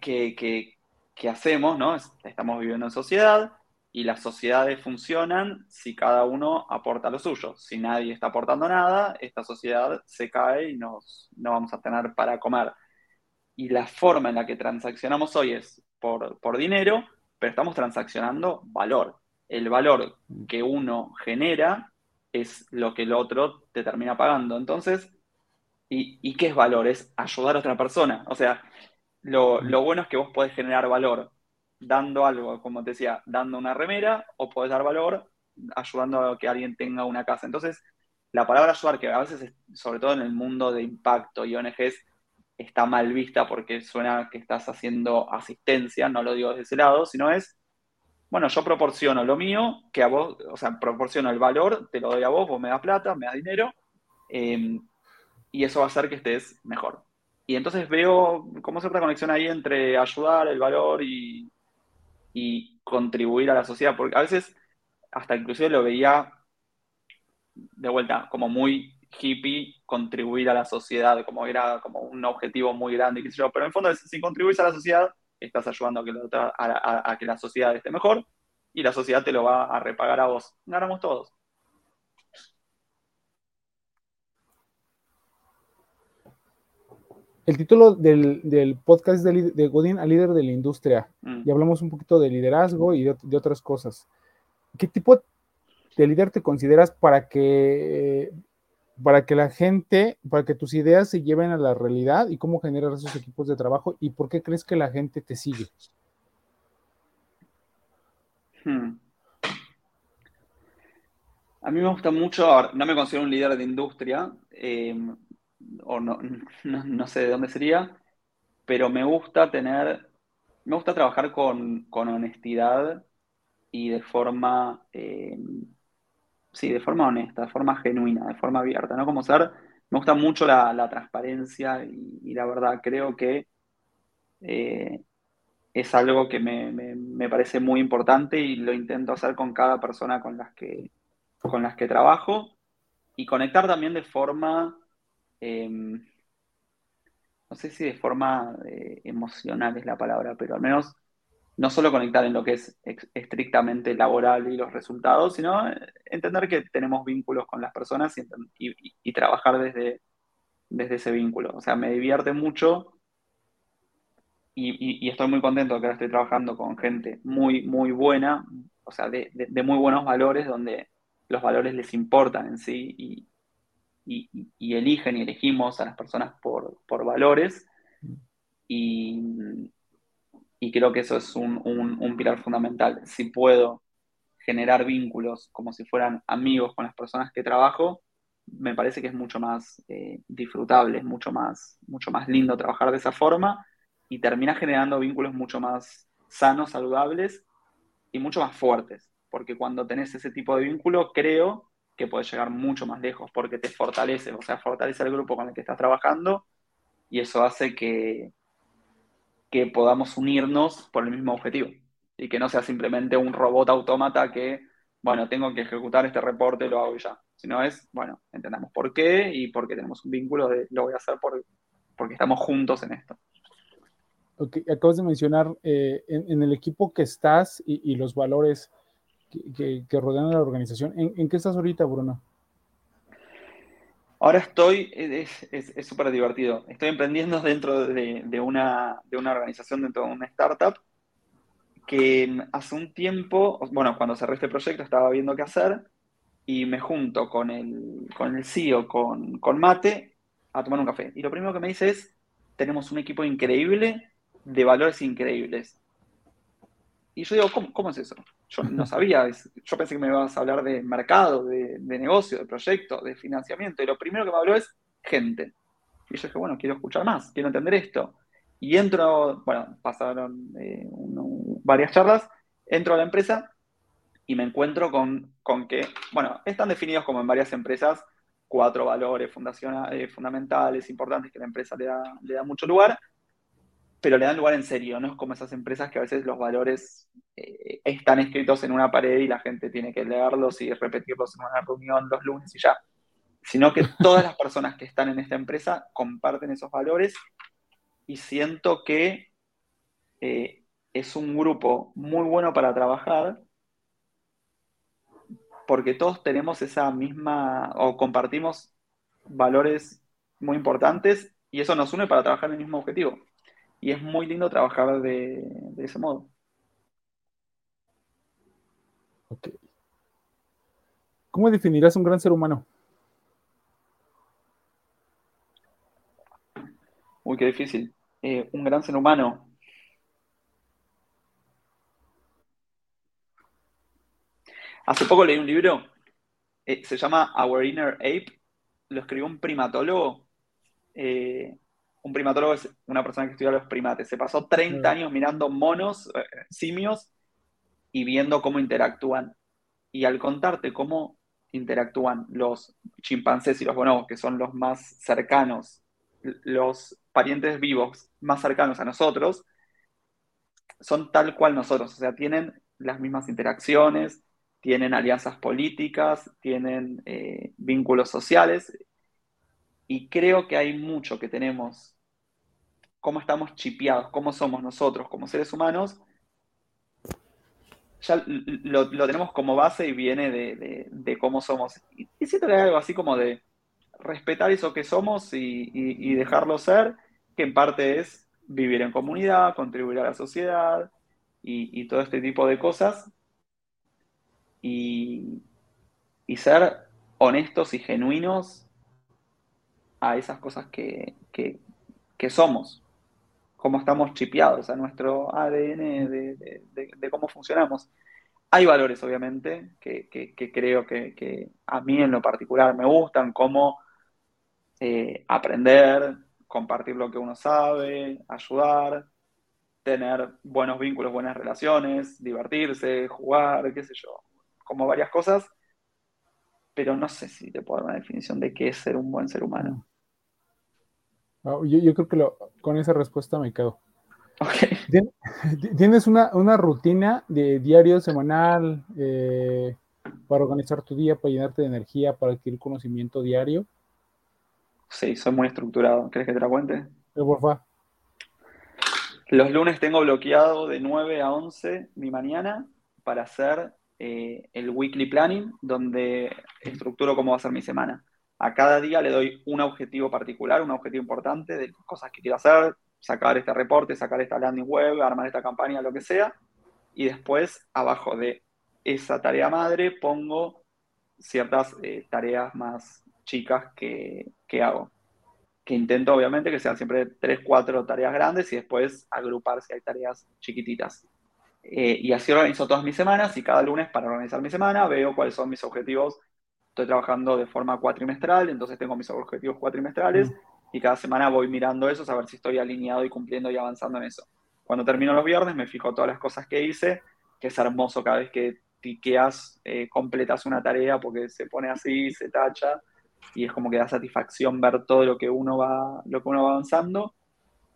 Speaker 2: que hacemos, ¿no? Estamos viviendo en sociedad y las sociedades funcionan si cada uno aporta lo suyo. Si nadie está aportando nada, esta sociedad se cae y nos, no vamos a tener para comer. Y la forma en la que transaccionamos hoy es por, por dinero, pero estamos transaccionando valor. El valor que uno genera es lo que el otro te termina pagando. Entonces, ¿y, qué es valor? Es ayudar a otra persona. O sea, lo, lo bueno es que vos podés generar valor dando algo, como te decía, dando una remera, o puedes dar valor ayudando a que alguien tenga una casa. Entonces, la palabra ayudar, que a veces, sobre todo en el mundo de impacto y ONGs, está mal vista porque suena que estás haciendo asistencia, no lo digo desde ese lado, sino es, bueno, yo proporciono lo mío, que a vos, o sea, proporciono el valor, te lo doy a vos, vos me das plata, me das dinero, eh, y eso va a hacer que estés mejor. Y entonces veo como cierta conexión ahí entre ayudar, el valor y, y contribuir a la sociedad, porque a veces hasta inclusive lo veía de vuelta como muy hippie contribuir a la sociedad, como era como un objetivo muy grande, qué sé yo, pero en el fondo si contribuyes a la sociedad, estás ayudando a que, la, a que la sociedad esté mejor y la sociedad te lo va a repagar a vos. Ganamos todos.
Speaker 1: El título del, podcast de, de, Godín al líder de la industria. Mm. Y hablamos un poquito de liderazgo y de, otras cosas. ¿Qué tipo de líder te consideras para que, para que la gente, para que tus ideas se lleven a la realidad y cómo generar esos equipos de trabajo y por qué crees que la gente te sigue?
Speaker 2: Hmm. A mí me gusta mucho, no me considero un líder de industria, eh, o no, no, sé de dónde sería, pero me gusta tener, me gusta trabajar con, honestidad y de forma, eh, sí, de forma honesta, de forma genuina, de forma abierta, ¿no? Como ser, me gusta mucho la, transparencia y, la verdad, creo que eh, es algo que me, me, parece muy importante y lo intento hacer con cada persona con las que, con las que trabajo y conectar también de forma Em, no sé si de forma eh, emocional es la palabra, pero al menos no solo conectar en lo que es estrictamente laboral y los resultados, sino eh, entender que tenemos vínculos con las personas y, trabajar desde, desde ese vínculo. O sea, me divierte mucho y, estoy muy contento de que ahora estoy trabajando con gente muy, muy buena, o sea, de, de muy buenos valores, donde los valores les importan en sí y, y, eligen y elegimos a las personas por, valores. Y, creo que eso es un, pilar fundamental. Si puedo generar vínculos como si fueran amigos con las personas que trabajo, me parece que es mucho más eh, disfrutable, es mucho más, mucho más lindo trabajar de esa forma y termina generando vínculos mucho más sanos, saludables y mucho más fuertes. Porque cuando tenés ese tipo de vínculo, creo que puedes llegar mucho más lejos porque te fortalece, o sea, fortalece el grupo con el que estás trabajando y eso hace que, que podamos unirnos por el mismo objetivo y que no sea simplemente un robot autómata que, bueno, tengo que ejecutar este reporte, lo hago ya, sino es, bueno, entendamos por qué y porque tenemos un vínculo de lo voy a hacer por, porque estamos juntos en esto.
Speaker 1: Acabas de mencionar eh, en, el equipo que estás y los valores que, rodean a la organización. ¿En, qué estás ahorita, Bruno?
Speaker 2: Ahora estoy, es súper divertido. Estoy emprendiendo dentro de, una, de una organización, dentro de una startup, que hace un tiempo, bueno, cuando cerré este proyecto estaba viendo qué hacer y me junto con el, con el CEO, con, con Mate, a tomar un café. Y lo primero que me dice es, tenemos un equipo increíble, de valores increíbles. Y yo digo, ¿cómo, es eso? Yo no sabía, yo pensé que me ibas a hablar de mercado, de, negocio, de proyecto, de financiamiento, y lo primero que me habló es gente. Y yo dije, bueno, quiero escuchar más, quiero entender esto. Y entro, bueno, pasaron eh, varias charlas, entro a la empresa y me encuentro con, que, bueno, están definidos como en varias empresas cuatro valores eh, fundamentales, importantes que la empresa le da, le da mucho lugar, pero le dan lugar en serio, no es como esas empresas que a veces los valores eh, están escritos en una pared y la gente tiene que leerlos y repetirlos en una reunión los lunes y ya, sino que todas las personas que están en esta empresa comparten esos valores y siento que eh, es un grupo muy bueno para trabajar porque todos tenemos esa misma o compartimos valores muy importantes y eso nos une para trabajar en el mismo objetivo. Y es muy lindo trabajar de, de ese modo.
Speaker 1: Ok. ¿Cómo definirás un gran ser humano?
Speaker 2: Uy, qué difícil. Eh, un gran ser humano. Hace poco leí un libro, eh, se llama Our Inner Ape, lo escribió un primatólogo. Eh, un primatólogo es una persona que estudia los primates. Se pasó 30 años mirando monos, simios, y viendo cómo interactúan. Y al contarte cómo interactúan los chimpancés y los bonobos, que son los más cercanos, los parientes vivos más cercanos a nosotros, son tal cual nosotros, o sea, tienen las mismas interacciones, tienen alianzas políticas, tienen eh, vínculos sociales, y creo que hay mucho que tenemos, cómo estamos chipeados, cómo somos nosotros como seres humanos, ya lo, tenemos como base y viene de, cómo somos. Y, siento que hay algo así como de respetar eso que somos y, dejarlo ser, que en parte es vivir en comunidad, contribuir a la sociedad y, todo este tipo de cosas. Y, ser honestos y genuinos a esas cosas que, que somos cómo estamos chipeados, a nuestro ADN de, cómo funcionamos. Hay valores, obviamente, que, creo que, a mí en lo particular me gustan, como eh, aprender, compartir lo que uno sabe, ayudar, tener buenos vínculos, buenas relaciones, divertirse, jugar, qué sé yo, como varias cosas, pero no sé si te puedo dar una definición de qué es ser un buen ser humano.
Speaker 1: Ah, yo, creo que con esa respuesta me quedo. ¿Tienes una, rutina de diario, semanal, eh, para organizar tu día, para llenarte de energía, para adquirir conocimiento diario?
Speaker 2: Sí, soy muy estructurado. ¿Crees que te la cuente?
Speaker 1: por favor.
Speaker 2: Los lunes tengo bloqueado de 9 a 11 mi mañana para hacer eh, el weekly planning, donde estructuro cómo va a ser mi semana a cada día le doy un objetivo particular, un objetivo importante de cosas que quiero hacer, sacar este reporte, sacar esta landing web, armar esta campaña, lo que sea. Y después, abajo de esa tarea madre, pongo ciertas eh, tareas más chicas que, hago. Que intento, obviamente, que sean siempre tres, cuatro tareas grandes y después agrupar si hay tareas chiquititas. Eh, y así organizo todas mis semanas y cada lunes para organizar mi semana veo cuáles son mis objetivos estoy trabajando de forma cuatrimestral, entonces tengo mis objetivos cuatrimestrales y cada semana voy mirando eso, a ver si estoy alineado y cumpliendo y avanzando en eso. Cuando termino los viernes me fijo todas las cosas que hice, que es hermoso cada vez que tiqueas, eh, completas una tarea porque se pone así, se tacha y es como que da satisfacción ver todo lo que uno va, lo que uno va avanzando.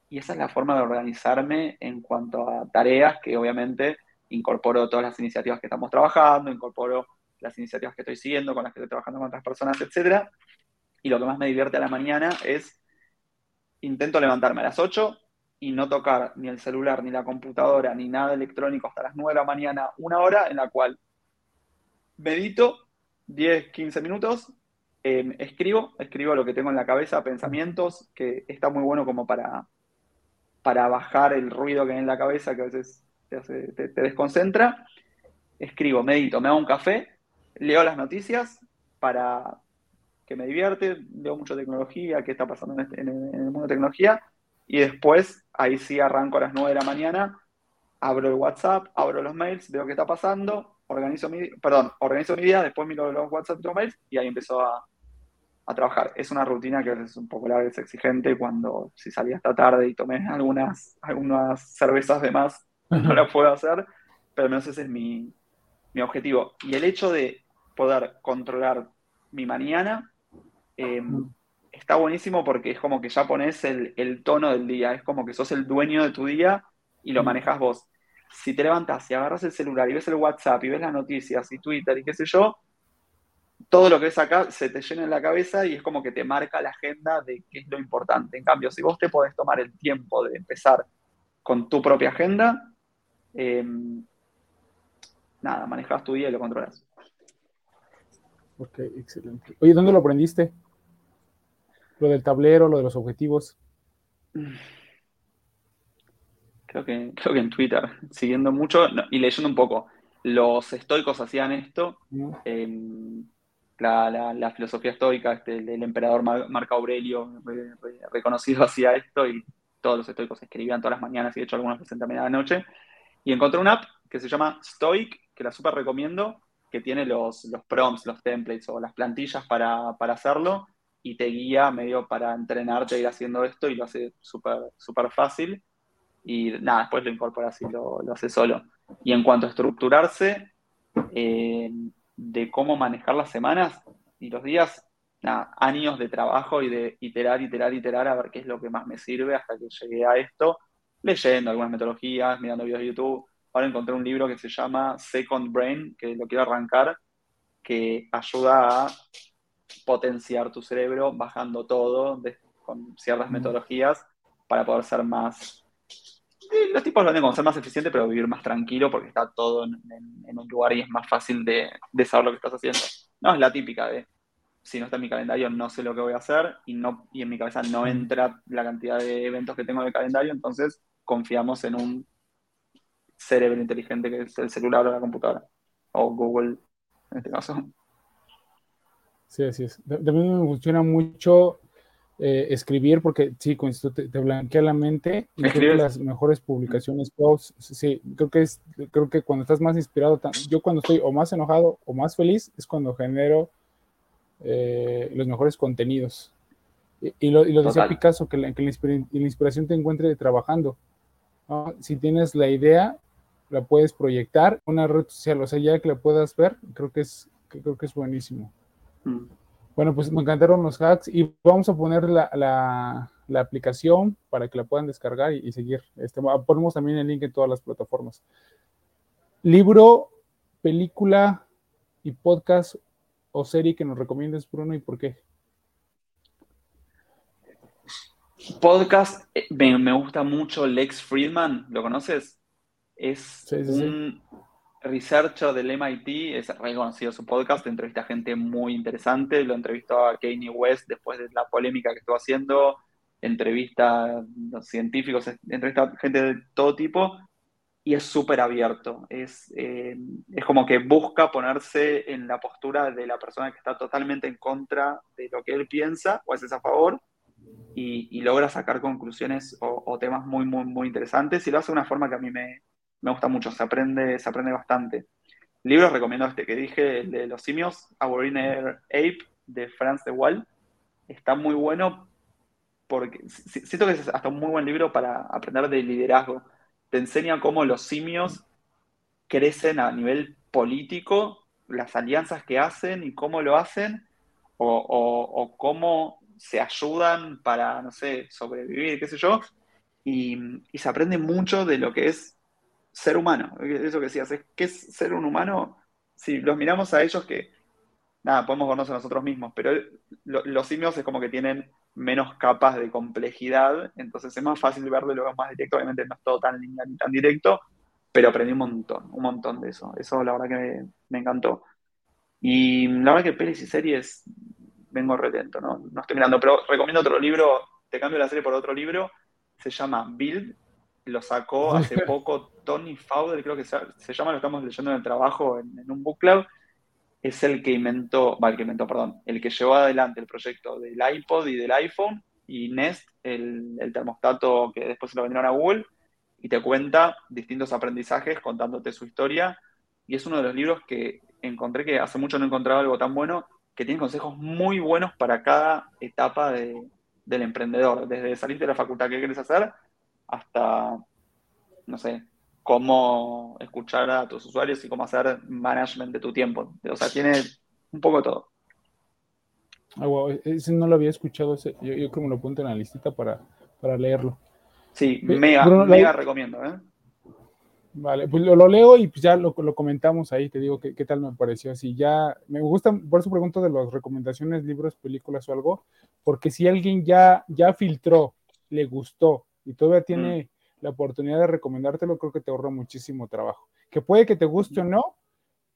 Speaker 2: Y esa es la forma de organizarme en cuanto a tareas que obviamente incorporo todas las iniciativas que estamos trabajando, incorporo las iniciativas que estoy siguiendo, con las que estoy trabajando con otras personas, etc. Y lo que más me divierte a la mañana es, intento levantarme a las 8 y no tocar ni el celular, ni la computadora, ni nada electrónico hasta las 9 de la mañana, una hora en la cual medito 10, 15 minutos, em, escribo, escribo lo que tengo en la cabeza, pensamientos, que está muy bueno como para, para bajar el ruido que hay en la cabeza, que a veces te desconcentra. Escribo, medito, me hago un café leo las noticias para que me divierte, leo mucho tecnología, qué está pasando este, en, el, mundo de tecnología, y después, ahí sí arranco a las 9 de la mañana, abro el WhatsApp, abro los mails, veo qué está pasando, organizo mi, perdón, organizo mi día, después miro los WhatsApp y los mails, y ahí empiezo a, trabajar. Es una rutina que es un poco larga, es exigente, cuando si salí hasta tarde y tomé algunas, algunas cervezas de más, no la puedo hacer, pero al menos ese es mi, mi objetivo. Y el hecho de poder controlar mi mañana, eh, está buenísimo porque es como que ya pones el, el, tono del día, es como que sos el dueño de tu día y lo manejas vos. Si te levantas y agarras el celular y ves el WhatsApp y ves las noticias y Twitter y qué sé yo, todo lo que ves acá se te llena en la cabeza y es como que te marca la agenda de qué es lo importante. En cambio, si vos te podés tomar el tiempo de empezar con tu propia agenda, eh, nada, manejas tu día y lo controlas.
Speaker 1: Ok, excelente. Oye, ¿dónde lo aprendiste? Lo del tablero, lo de los objetivos.
Speaker 2: Creo que, creo que en Twitter, siguiendo mucho y leyendo un poco. Los estoicos hacían esto. la, filosofía estoica, este, el, emperador Marco Aurelio, reconocido, hacía esto y todos los estoicos escribían todas las mañanas y de hecho algunos presentan a la noche. Y encontré una app que se llama Stoic, que la súper recomiendo, que tiene los, los prompts, los templates o las plantillas para, hacerlo y te guía medio para entrenarte a ir haciendo esto y lo hace súper super fácil. Y nada, después lo incorporas y lo, lo hace solo. Y en cuanto a estructurarse, eh, de cómo manejar las semanas y los días, años de trabajo y de iterar, iterar, iterar a ver qué es lo que más me sirve hasta que llegué a esto, leyendo algunas metodologías, mirando videos de YouTube, Ahora encontré un libro que se llama Second Brain, que lo quiero arrancar, que ayuda a potenciar tu cerebro bajando todo con ciertas metodologías para poder ser más... Los tipos lo como ser más eficiente, pero vivir más tranquilo porque está todo en, un lugar y es más fácil de, saber lo que estás haciendo. No, es la típica de si no está en mi calendario no sé lo que voy a hacer y, no, y en mi cabeza no entra la cantidad de eventos que tengo en el calendario, entonces confiamos en un cerebro inteligente que es el celular o la computadora, o Google en este caso.
Speaker 1: Sí, así es. También me funciona mucho eh, escribir porque sí, te, te, blanquea la mente y creo que las mejores publicaciones, posts, sí, creo que es, creo que cuando estás más inspirado, yo cuando estoy o más enojado o más feliz es cuando genero eh, los mejores contenidos. Y, lo, decía Picasso, que la, que la, inspiración te encuentre trabajando. Si tienes la idea, la puedes proyectar una red social, o sea, ya que la puedas ver, creo que es, creo que es buenísimo. Mm. Bueno, pues me encantaron los hacks y vamos a poner la, aplicación para que la puedan descargar y, seguir. Este, ponemos también el link en todas las plataformas. Libro, película y podcast o serie que nos recomiendes, Bruno, y por qué.
Speaker 2: Podcast, eh, me gusta mucho Lex Friedman, ¿lo conoces? Es un researcher del MIT, es reconocido su podcast, entrevista a gente muy interesante, lo entrevistó a Kanye West después de la polémica que estuvo haciendo, entrevista a los científicos, entrevista a gente de todo tipo y es súper abierto. Es, eh, es como que busca ponerse en la postura de la persona que está totalmente en contra de lo que él piensa o es a favor y, logra sacar conclusiones o, o, temas muy, muy, muy interesantes y lo hace de una forma que a mí me, me gusta mucho, se aprende, se aprende bastante. Libros recomiendo este que dije, el de los simios, Our Inner Ape, de Franz de Waal. Está muy bueno porque siento que es hasta un muy buen libro para aprender de liderazgo. Te enseña cómo los simios crecen a nivel político, las alianzas que hacen y cómo lo hacen, o, cómo se ayudan para, no sé, sobrevivir, qué sé yo. Y, y se aprende mucho de lo que es ser humano. Eso que decías, ¿qué es ser un humano? Si los miramos a ellos que, nada, podemos vernos a nosotros mismos, pero los simios es como que tienen menos capas de complejidad, entonces es más fácil verlo lo más directo, obviamente no es todo tan lineal ni tan directo, pero aprendí un montón, un montón de eso. Eso la verdad que me, encantó. Y la verdad que pelis y series vengo retento, ¿no? No estoy mirando, pero recomiendo otro libro, te cambio la serie por otro libro, se llama Build, lo sacó hace poco Tony Fowler, creo que se, llama, lo estamos leyendo en el trabajo en, un book club. Es el que inventó, va, el que inventó, perdón, el que llevó adelante el proyecto del iPod y del iPhone y Nest, el, termostato que después se lo vendieron a Google, y te cuenta distintos aprendizajes contándote su historia. Y es uno de los libros que encontré que hace mucho no encontraba algo tan bueno, que tiene consejos muy buenos para cada etapa del emprendedor, desde salir de la facultad que quieres hacer hasta, no sé, cómo escuchar a tus usuarios y cómo hacer management de tu tiempo. O sea, tiene un poco de todo.
Speaker 1: Ah, wow, ese no lo había escuchado, ese. Yo, yo creo que me lo apunto en la listita para, para leerlo.
Speaker 2: Sí, mega,
Speaker 1: Bruno,
Speaker 2: mega recomiendo, ¿eh?
Speaker 1: Vale, pues lo, lo leo y pues ya lo, lo comentamos ahí, te digo qué, qué tal me pareció. Si ya me gusta, por eso pregunto de las recomendaciones, libros, películas o algo, porque si alguien ya, ya filtró, le gustó y todavía tiene la oportunidad de recomendártelo, creo que te ahorra muchísimo trabajo. Que puede que te guste o no,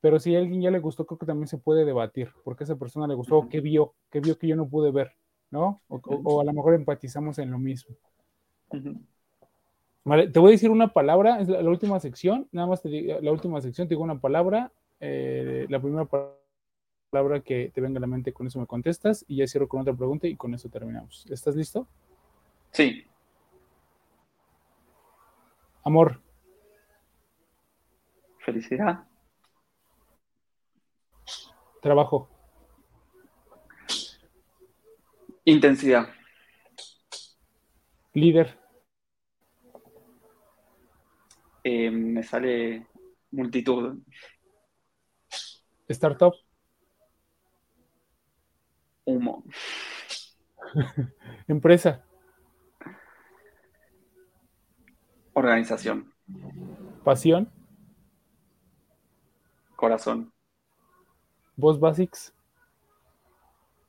Speaker 1: pero si a alguien ya le gustó, creo que también se puede debatir, porque a esa persona le gustó, o qué vio, qué vio que yo no pude ver, ¿no? O, o- o a lo mejor empatizamos en lo mismo. Vale, te voy a decir una palabra, es la, la última sección, nada más te digo, la última sección, te digo una palabra, eh, la primera pa- palabra que te venga a la mente, con eso me contestas y ya cierro con otra pregunta y con eso terminamos. ¿Estás listo?
Speaker 2: Sí,
Speaker 1: Amor,
Speaker 2: felicidad,
Speaker 1: trabajo,
Speaker 2: intensidad,
Speaker 1: líder,
Speaker 2: eh, me sale multitud,
Speaker 1: startup,
Speaker 2: humo,
Speaker 1: empresa,
Speaker 2: organización,
Speaker 1: pasión,
Speaker 2: corazón,
Speaker 1: voz basics,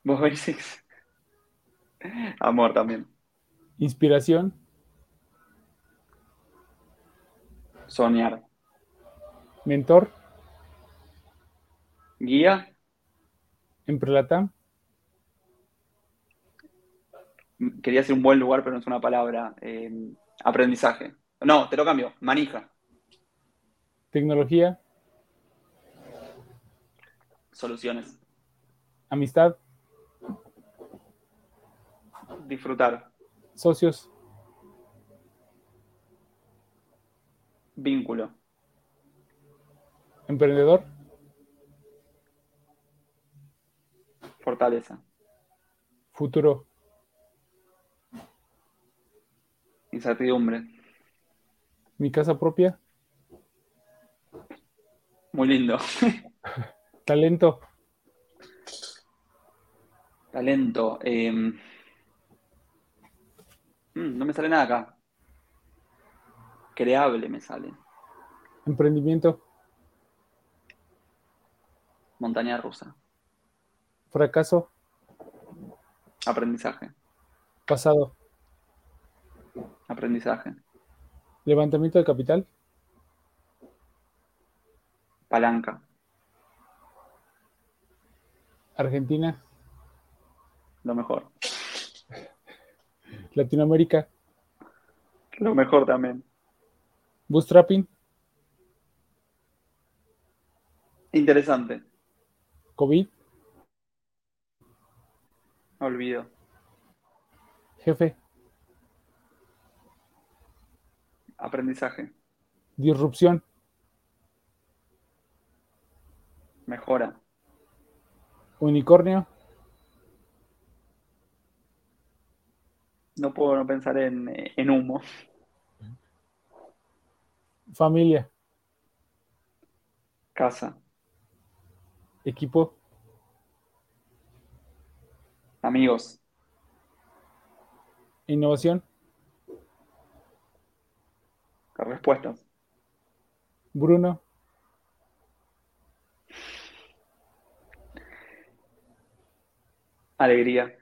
Speaker 2: vos basics, amor también,
Speaker 1: inspiración,
Speaker 2: soñar,
Speaker 1: mentor,
Speaker 2: guía,
Speaker 1: emprelatam,
Speaker 2: quería decir un buen lugar, pero no es una palabra, eh, aprendizaje. No, te lo cambio, manija,
Speaker 1: tecnología,
Speaker 2: soluciones,
Speaker 1: amistad,
Speaker 2: disfrutar,
Speaker 1: socios,
Speaker 2: vínculo,
Speaker 1: emprendedor,
Speaker 2: fortaleza,
Speaker 1: futuro,
Speaker 2: incertidumbre,
Speaker 1: mi casa propia,
Speaker 2: muy lindo,
Speaker 1: talento,
Speaker 2: talento. eh, mm, no me sale nada acá. Creable me sale.
Speaker 1: emprendimiento,
Speaker 2: Montaña rusa.
Speaker 1: fracaso,
Speaker 2: Aprendizaje.
Speaker 1: pasado,
Speaker 2: Aprendizaje.
Speaker 1: Levantamiento de capital,
Speaker 2: Palanca.
Speaker 1: Argentina,
Speaker 2: Lo mejor.
Speaker 1: Latinoamérica,
Speaker 2: Lo mejor también.
Speaker 1: bootstrapping,
Speaker 2: Interesante.
Speaker 1: COVID,
Speaker 2: Olvido.
Speaker 1: jefe,
Speaker 2: Aprendizaje.
Speaker 1: disrupción,
Speaker 2: Mejora.
Speaker 1: unicornio,
Speaker 2: No puedo no pensar en, en humo.
Speaker 1: familia,
Speaker 2: Casa.
Speaker 1: equipo,
Speaker 2: Amigos.
Speaker 1: innovación,
Speaker 2: Respuestas.
Speaker 1: Bruno,
Speaker 2: Alegría.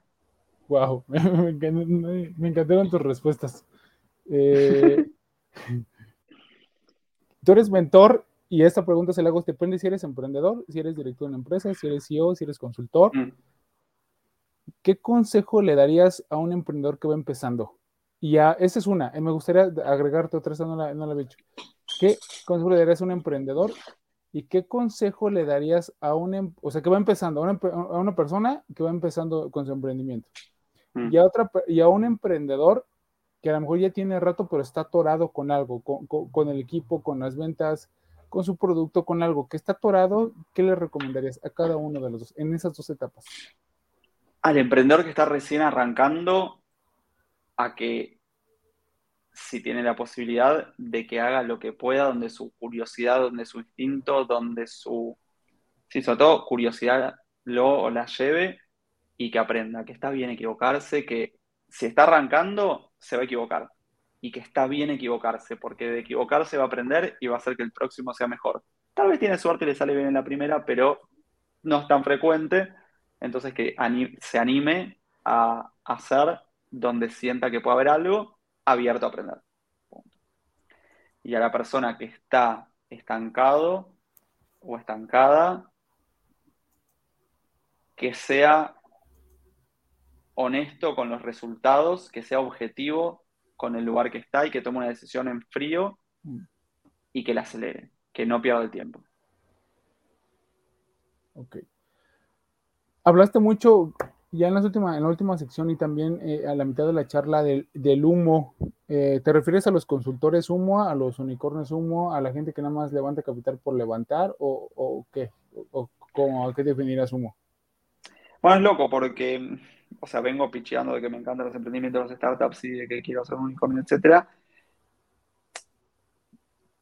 Speaker 1: wow, me, encan- me encantaron tus respuestas. Eh, tú eres mentor y esta pregunta se la hago, depende si eres emprendedor, si eres director de una empresa, si eres CEO, si eres consultor.
Speaker 2: Mm.
Speaker 1: ¿qué consejo le darías a un emprendedor que va empezando? Y a, esa es una, eh, me gustaría agregarte otra, esa no la, no la había hecho. ¿Qué consejo le darías a un emprendedor? ¿Y qué consejo le darías a un, em- o sea, que va empezando, a una, a una persona que va empezando con su emprendimiento?
Speaker 2: Mm.
Speaker 1: Y a, otra, y a un emprendedor que a lo mejor ya tiene rato, pero está atorado con algo, con, con- con el equipo, con las ventas, con su producto, con algo que está atorado, ¿qué le recomendarías a cada uno de los dos en esas dos etapas?
Speaker 2: Al emprendedor que está recién arrancando, a que si tiene la posibilidad de que haga lo que pueda, donde su curiosidad, donde su instinto, donde su, sí, sobre todo curiosidad lo la lleve y que aprenda, que está bien equivocarse, que si está arrancando, se va a equivocar. Y que está bien equivocarse, porque de equivocarse va a aprender y va a hacer que el próximo sea mejor. Tal vez tiene suerte y le sale bien en la primera, pero no es tan frecuente. Entonces que se anime a hacer donde sienta que puede haber algo abierto a aprender. Y a la persona que está estancado o estancada, que sea honesto con los resultados, que sea objetivo con el lugar que está y que tome una decisión en frío y que la acelere, que no pierda el tiempo.
Speaker 1: Ok. Hablaste mucho ya en, las últimas, en la última sección y también eh, a la mitad de la charla del, humo. Eh, ¿Te refieres a los consultores humo, a los unicornios humo, a la gente que nada más levanta capital por levantar o, o qué? ¿O, cómo, ¿A qué definirás humo?
Speaker 2: Bueno, es loco porque o sea, vengo picheando de que me encantan los emprendimientos, los startups y de que quiero hacer un unicornio, etcétera.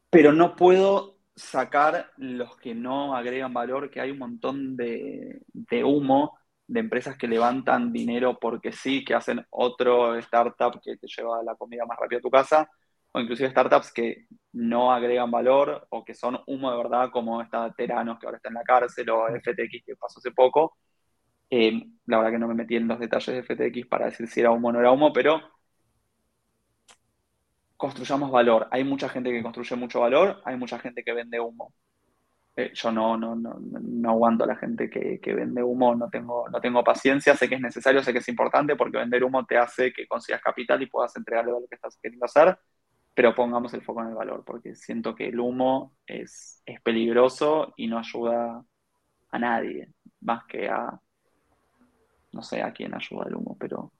Speaker 2: Pero no puedo sacar los que no agregan valor, que hay un montón de, humo de empresas que levantan dinero porque sí, que hacen otro startup que te lleva la comida más rápido a tu casa, o inclusive startups que no agregan valor o que son humo de verdad, como esta Teranos que ahora está en la cárcel o FTX que pasó hace poco, eh, la verdad que no me metí en los detalles de FTX para decir si era humo o no era humo, pero construyamos valor. Hay mucha gente que construye mucho valor, hay mucha gente que vende humo. Eh, yo no, no, no, no, aguanto a la gente que, vende humo, no tengo, no tengo paciencia, sé que es necesario, sé que es importante porque vender humo te hace que consigas capital y puedas entregarle lo que estás queriendo hacer, pero pongamos el foco en el valor, porque siento que el humo es, es peligroso y no ayuda a nadie, más que a no sé a quién ayuda el humo, pero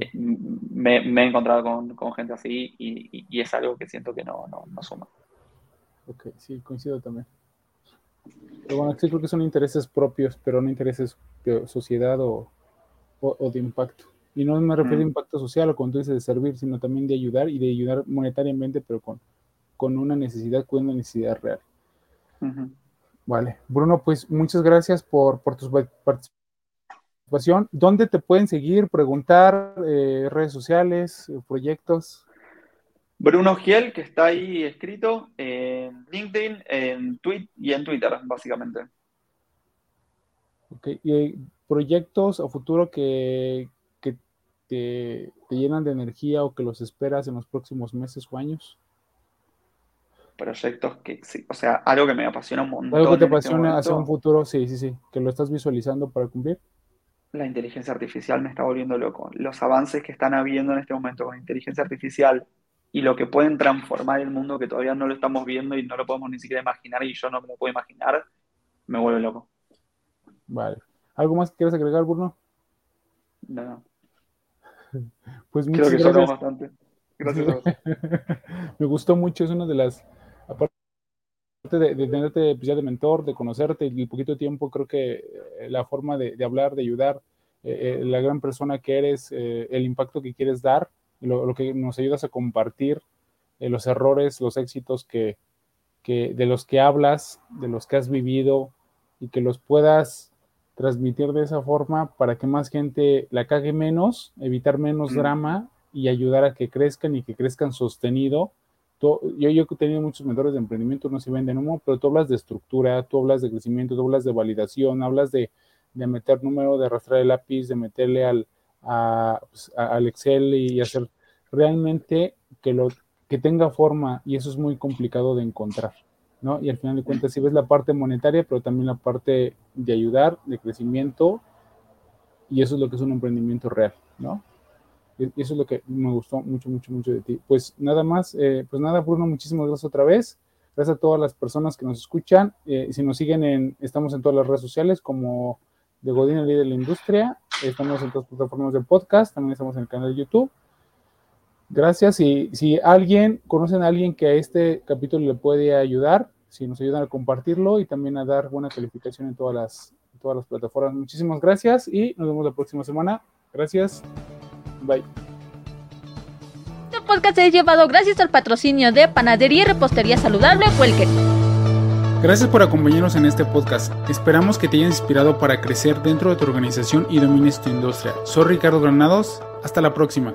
Speaker 2: eh, me, he encontrado con, gente así y, es algo que siento que no, no, suma.
Speaker 1: Ok, sí, coincido también. Pero bueno, sí creo que son intereses propios, pero no intereses de sociedad o, de impacto. Y no me refiero a impacto social o cuando dices de servir, sino también de ayudar y de ayudar monetariamente, pero con, con una necesidad, con una necesidad real. Vale. Bruno, pues muchas gracias por, por tus participaciones ¿Dónde te pueden seguir, preguntar, eh, redes sociales, eh, proyectos?
Speaker 2: Bruno Giel, que está ahí escrito en LinkedIn, en Twitter y en Twitter, básicamente.
Speaker 1: Ok, ¿y proyectos a futuro que, te, te, llenan de energía o que los esperas en los próximos meses o años?
Speaker 2: Proyectos que, sí, o sea, algo que me apasiona un montón.
Speaker 1: Algo que te este apasiona hacia un futuro, sí, sí, sí, que lo estás visualizando para cumplir
Speaker 2: la inteligencia artificial me está volviendo loco. Los avances que están habiendo en este momento con inteligencia artificial y lo que pueden transformar el mundo que todavía no lo estamos viendo y no lo podemos ni siquiera imaginar y yo no me lo puedo imaginar, me vuelve loco.
Speaker 1: Vale. ¿Algo más que quieras agregar, Bruno?
Speaker 2: No, no.
Speaker 1: Pues muchas Creo que gracias. bastante. Gracias. me gustó mucho, es una de las, aparte de, de tenerte pues, ya de mentor, de conocerte y poquito tiempo, creo que eh, la forma de, hablar, de ayudar, eh, eh, la gran persona que eres, el impacto que quieres dar, lo, que nos ayudas a compartir, los errores, los éxitos que, que, de los que hablas, de los que has vivido y que los puedas transmitir de esa forma para que más gente la cague menos, evitar menos drama y ayudar a que crezcan y que crezcan sostenido. Yo, yo he tenido muchos mentores de emprendimiento, no se venden humo, pero tú hablas de estructura, tú hablas de crecimiento, tú hablas de validación, hablas de, de meter número, de arrastrar el lápiz, de meterle al, pues, al Excel y hacer realmente que, lo, que tenga forma y eso es muy complicado de encontrar, ¿no? Y al final de cuentas si ves la parte monetaria, pero también la parte de ayudar, de crecimiento y eso es lo que es un emprendimiento real, ¿no? Y eso es lo que me gustó mucho, mucho, mucho de ti. Pues nada más, eh, pues nada, Bruno, muchísimas gracias otra vez. Gracias a todas las personas que nos escuchan. Eh, si nos siguen en, estamos en todas las redes sociales como de Godín, el líder de la industria. Estamos en todas las plataformas de podcast, también estamos en el canal de YouTube. Gracias. Y si alguien, conocen a alguien que a este capítulo le puede ayudar, si nos ayudan a compartirlo y también a dar buena calificación en todas las, todas las plataformas. Muchísimas gracias y nos vemos la próxima semana. Gracias. Bye.
Speaker 3: Este podcast es llevado gracias al patrocinio de Panadería y Repostería Saludable Huelque.
Speaker 1: Gracias por acompañarnos en este podcast. Esperamos que te haya inspirado para crecer dentro de tu organización y domines tu industria. Soy Ricardo Granados. Hasta la próxima.